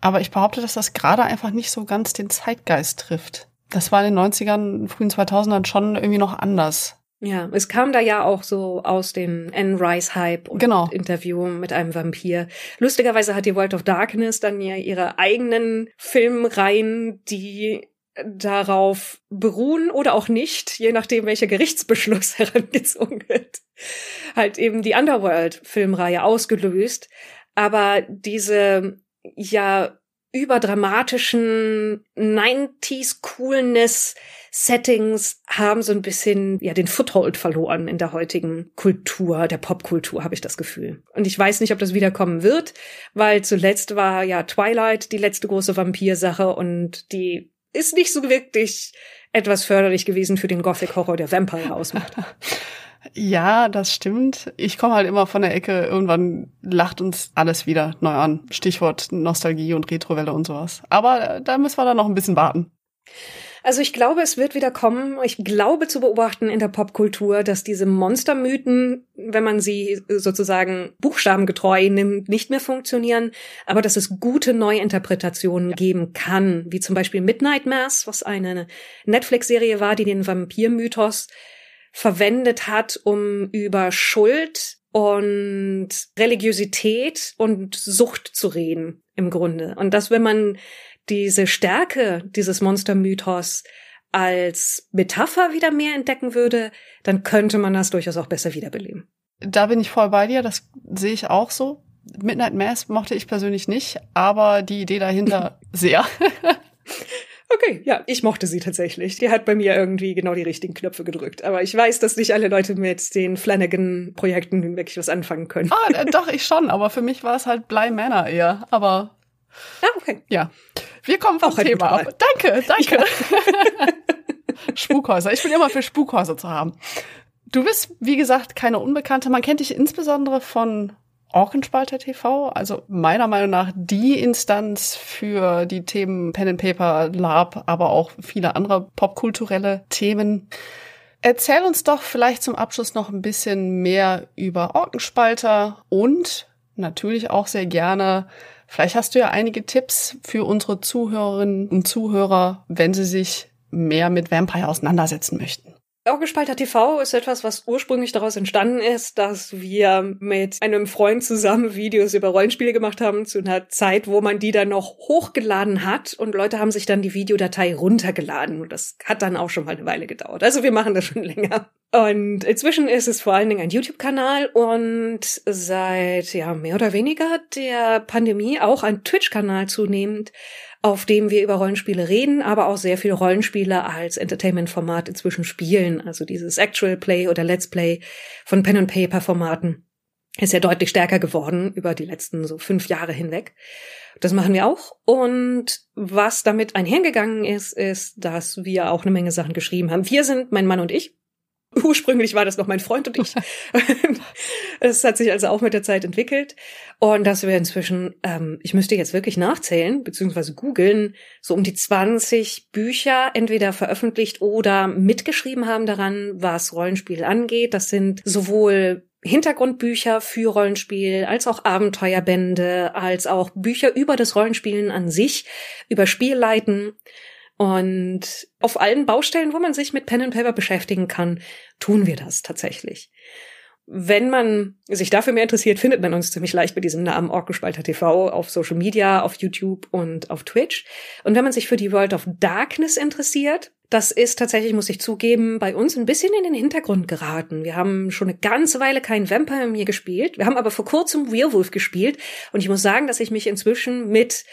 [SPEAKER 1] aber ich behaupte, dass das gerade einfach nicht so ganz den Zeitgeist trifft. Das war in den 90ern, frühen 2000ern schon irgendwie noch anders.
[SPEAKER 2] Ja, es kam da ja auch so aus dem Anne Rice Hype und genau. Interview mit einem Vampir. Lustigerweise hat die World of Darkness dann ja ihre eigenen Filmreihen, die darauf beruhen oder auch nicht, je nachdem welcher Gerichtsbeschluss [laughs] herangezogen wird, halt eben die Underworld Filmreihe ausgelöst. Aber diese ja überdramatischen 90s Coolness Settings haben so ein bisschen ja den Foothold verloren in der heutigen Kultur, der Popkultur, habe ich das Gefühl. Und ich weiß nicht, ob das wiederkommen wird, weil zuletzt war ja Twilight die letzte große Vampirsache und die ist nicht so wirklich etwas förderlich gewesen für den Gothic Horror, der Vampire ausmacht. [laughs]
[SPEAKER 1] Ja, das stimmt. Ich komme halt immer von der Ecke, irgendwann lacht uns alles wieder neu an. Stichwort Nostalgie und Retrowelle und sowas. Aber äh, da müssen wir dann noch ein bisschen warten.
[SPEAKER 2] Also ich glaube, es wird wieder kommen. Ich glaube zu beobachten in der Popkultur, dass diese Monstermythen, wenn man sie sozusagen buchstabengetreu nimmt, nicht mehr funktionieren, aber dass es gute Neuinterpretationen ja. geben kann, wie zum Beispiel Midnight Mass, was eine Netflix-Serie war, die den Vampirmythos verwendet hat, um über Schuld und Religiosität und Sucht zu reden, im Grunde. Und dass, wenn man diese Stärke dieses Monstermythos als Metapher wieder mehr entdecken würde, dann könnte man das durchaus auch besser wiederbeleben.
[SPEAKER 1] Da bin ich voll bei dir, das sehe ich auch so. Midnight Mass mochte ich persönlich nicht, aber die Idee dahinter [laughs] sehr.
[SPEAKER 2] Okay, ja, ich mochte sie tatsächlich. Die hat bei mir irgendwie genau die richtigen Knöpfe gedrückt. Aber ich weiß, dass nicht alle Leute mit den Flanagan-Projekten wirklich was anfangen können.
[SPEAKER 1] Ah, äh, doch, ich schon. Aber für mich war es halt Bly Manor eher. Aber.
[SPEAKER 2] Ah, okay.
[SPEAKER 1] Ja. Wir kommen vom Auch Thema ab. Danke, danke. Ja. [laughs] Spukhäuser. Ich bin immer für Spukhäuser zu haben. Du bist, wie gesagt, keine Unbekannte. Man kennt dich insbesondere von Orkenspalter TV, also meiner Meinung nach die Instanz für die Themen Pen and Paper, Lab, aber auch viele andere popkulturelle Themen. Erzähl uns doch vielleicht zum Abschluss noch ein bisschen mehr über Orkenspalter und natürlich auch sehr gerne, vielleicht hast du ja einige Tipps für unsere Zuhörerinnen und Zuhörer, wenn sie sich mehr mit Vampire auseinandersetzen möchten.
[SPEAKER 2] Augespalter TV ist etwas, was ursprünglich daraus entstanden ist, dass wir mit einem Freund zusammen Videos über Rollenspiele gemacht haben zu einer Zeit, wo man die dann noch hochgeladen hat und Leute haben sich dann die Videodatei runtergeladen und das hat dann auch schon mal eine Weile gedauert. Also wir machen das schon [laughs] länger. Und inzwischen ist es vor allen Dingen ein YouTube-Kanal und seit ja mehr oder weniger der Pandemie auch ein Twitch-Kanal zunehmend auf dem wir über Rollenspiele reden, aber auch sehr viele Rollenspiele als Entertainment-Format inzwischen spielen. Also dieses Actual Play oder Let's Play von Pen and Paper Formaten ist ja deutlich stärker geworden über die letzten so fünf Jahre hinweg. Das machen wir auch. Und was damit einhergegangen ist, ist, dass wir auch eine Menge Sachen geschrieben haben. Wir sind, mein Mann und ich, Ursprünglich war das noch mein Freund und ich. [laughs] Es hat sich also auch mit der Zeit entwickelt. Und dass wir inzwischen, ähm, ich müsste jetzt wirklich nachzählen, beziehungsweise googeln, so um die 20 Bücher entweder veröffentlicht oder mitgeschrieben haben daran, was Rollenspiel angeht. Das sind sowohl Hintergrundbücher für Rollenspiel, als auch Abenteuerbände, als auch Bücher über das Rollenspielen an sich, über Spielleiten Und auf allen Baustellen, wo man sich mit Pen and Paper beschäftigen kann, tun wir das tatsächlich. Wenn man sich dafür mehr interessiert, findet man uns ziemlich leicht mit diesem Namen Orkgespalter TV auf Social Media, auf YouTube und auf Twitch. Und wenn man sich für die World of Darkness interessiert, das ist tatsächlich, muss ich zugeben, bei uns ein bisschen in den Hintergrund geraten. Wir haben schon eine ganze Weile kein Vampire mehr gespielt. Wir haben aber vor kurzem Werewolf gespielt. Und ich muss sagen, dass ich mich inzwischen mit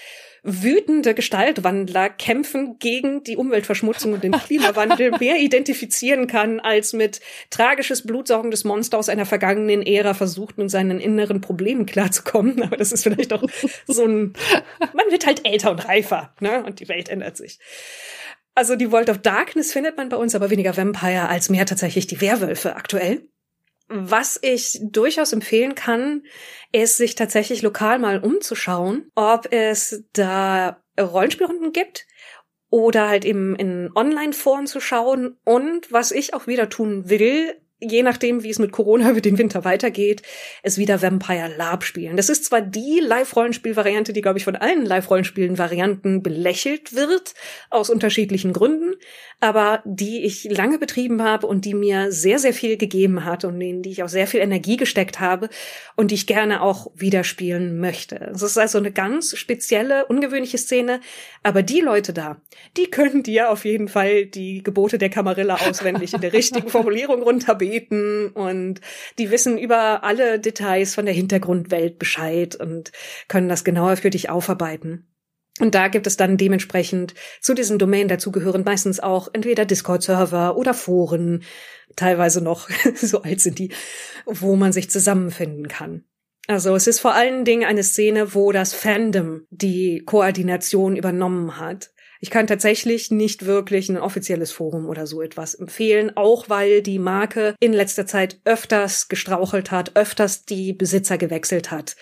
[SPEAKER 2] wütende Gestaltwandler kämpfen gegen die Umweltverschmutzung und den Klimawandel [laughs] mehr identifizieren kann, als mit tragisches, blutsaugendes Monster aus einer vergangenen Ära versucht, mit seinen inneren Problemen klarzukommen. [laughs] Aber das ist vielleicht auch so ein, man wird halt älter und reifer, ne? Und die Welt ändert sich. Also die World of Darkness findet man bei uns aber weniger Vampire als mehr tatsächlich die Werwölfe aktuell. Was ich durchaus empfehlen kann, ist sich tatsächlich lokal mal umzuschauen, ob es da Rollenspielrunden gibt oder halt eben in Online-Foren zu schauen. Und was ich auch wieder tun will, je nachdem, wie es mit Corona [laughs] über den Winter weitergeht, es wieder Vampire Lab spielen. Das ist zwar die Live-Rollenspiel-Variante, die, glaube ich, von allen Live-Rollenspielen-Varianten belächelt wird, aus unterschiedlichen Gründen, aber die ich lange betrieben habe und die mir sehr, sehr viel gegeben hat und in die ich auch sehr viel Energie gesteckt habe und die ich gerne auch wieder spielen möchte. Es ist also eine ganz spezielle, ungewöhnliche Szene, aber die Leute da, die können dir auf jeden Fall die Gebote der Kamarilla auswendig in der richtigen [laughs] Formulierung runterbeten und die wissen über alle Details von der Hintergrundwelt Bescheid und können das genauer für dich aufarbeiten. Und da gibt es dann dementsprechend zu diesen Domain dazugehören meistens auch entweder Discord-Server oder Foren, teilweise noch, [laughs] so alt sind die, wo man sich zusammenfinden kann. Also es ist vor allen Dingen eine Szene, wo das Fandom die Koordination übernommen hat. Ich kann tatsächlich nicht wirklich ein offizielles Forum oder so etwas empfehlen, auch weil die Marke in letzter Zeit öfters gestrauchelt hat, öfters die Besitzer gewechselt hat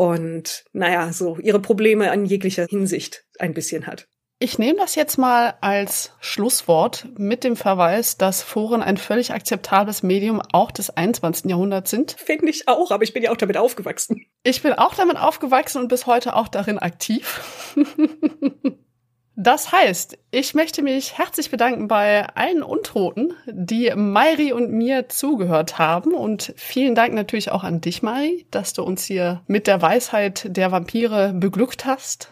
[SPEAKER 2] und naja, so ihre Probleme in jeglicher Hinsicht ein bisschen hat.
[SPEAKER 1] Ich nehme das jetzt mal als Schlusswort mit dem Verweis, dass Foren ein völlig akzeptables Medium auch des 21. Jahrhunderts sind.
[SPEAKER 2] Finde ich auch, aber ich bin ja auch damit aufgewachsen.
[SPEAKER 1] Ich bin auch damit aufgewachsen und bis heute auch darin aktiv. [laughs] Das heißt, ich möchte mich herzlich bedanken bei allen Untoten, die Mairi und mir zugehört haben. Und vielen Dank natürlich auch an dich, Mairi, dass du uns hier mit der Weisheit der Vampire beglückt hast.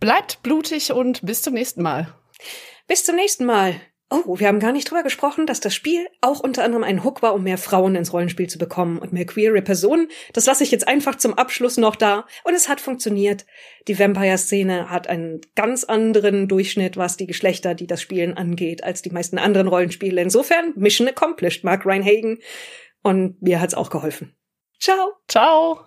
[SPEAKER 1] Bleibt blutig und bis zum nächsten Mal.
[SPEAKER 2] Bis zum nächsten Mal. Oh, wir haben gar nicht drüber gesprochen, dass das Spiel auch unter anderem ein Hook war, um mehr Frauen ins Rollenspiel zu bekommen und mehr queere Personen. Das lasse ich jetzt einfach zum Abschluss noch da. Und es hat funktioniert. Die Vampire-Szene hat einen ganz anderen Durchschnitt, was die Geschlechter, die das Spielen angeht, als die meisten anderen Rollenspiele. Insofern, Mission accomplished, Mark Reinhagen. Und mir hat's auch geholfen. Ciao.
[SPEAKER 1] Ciao.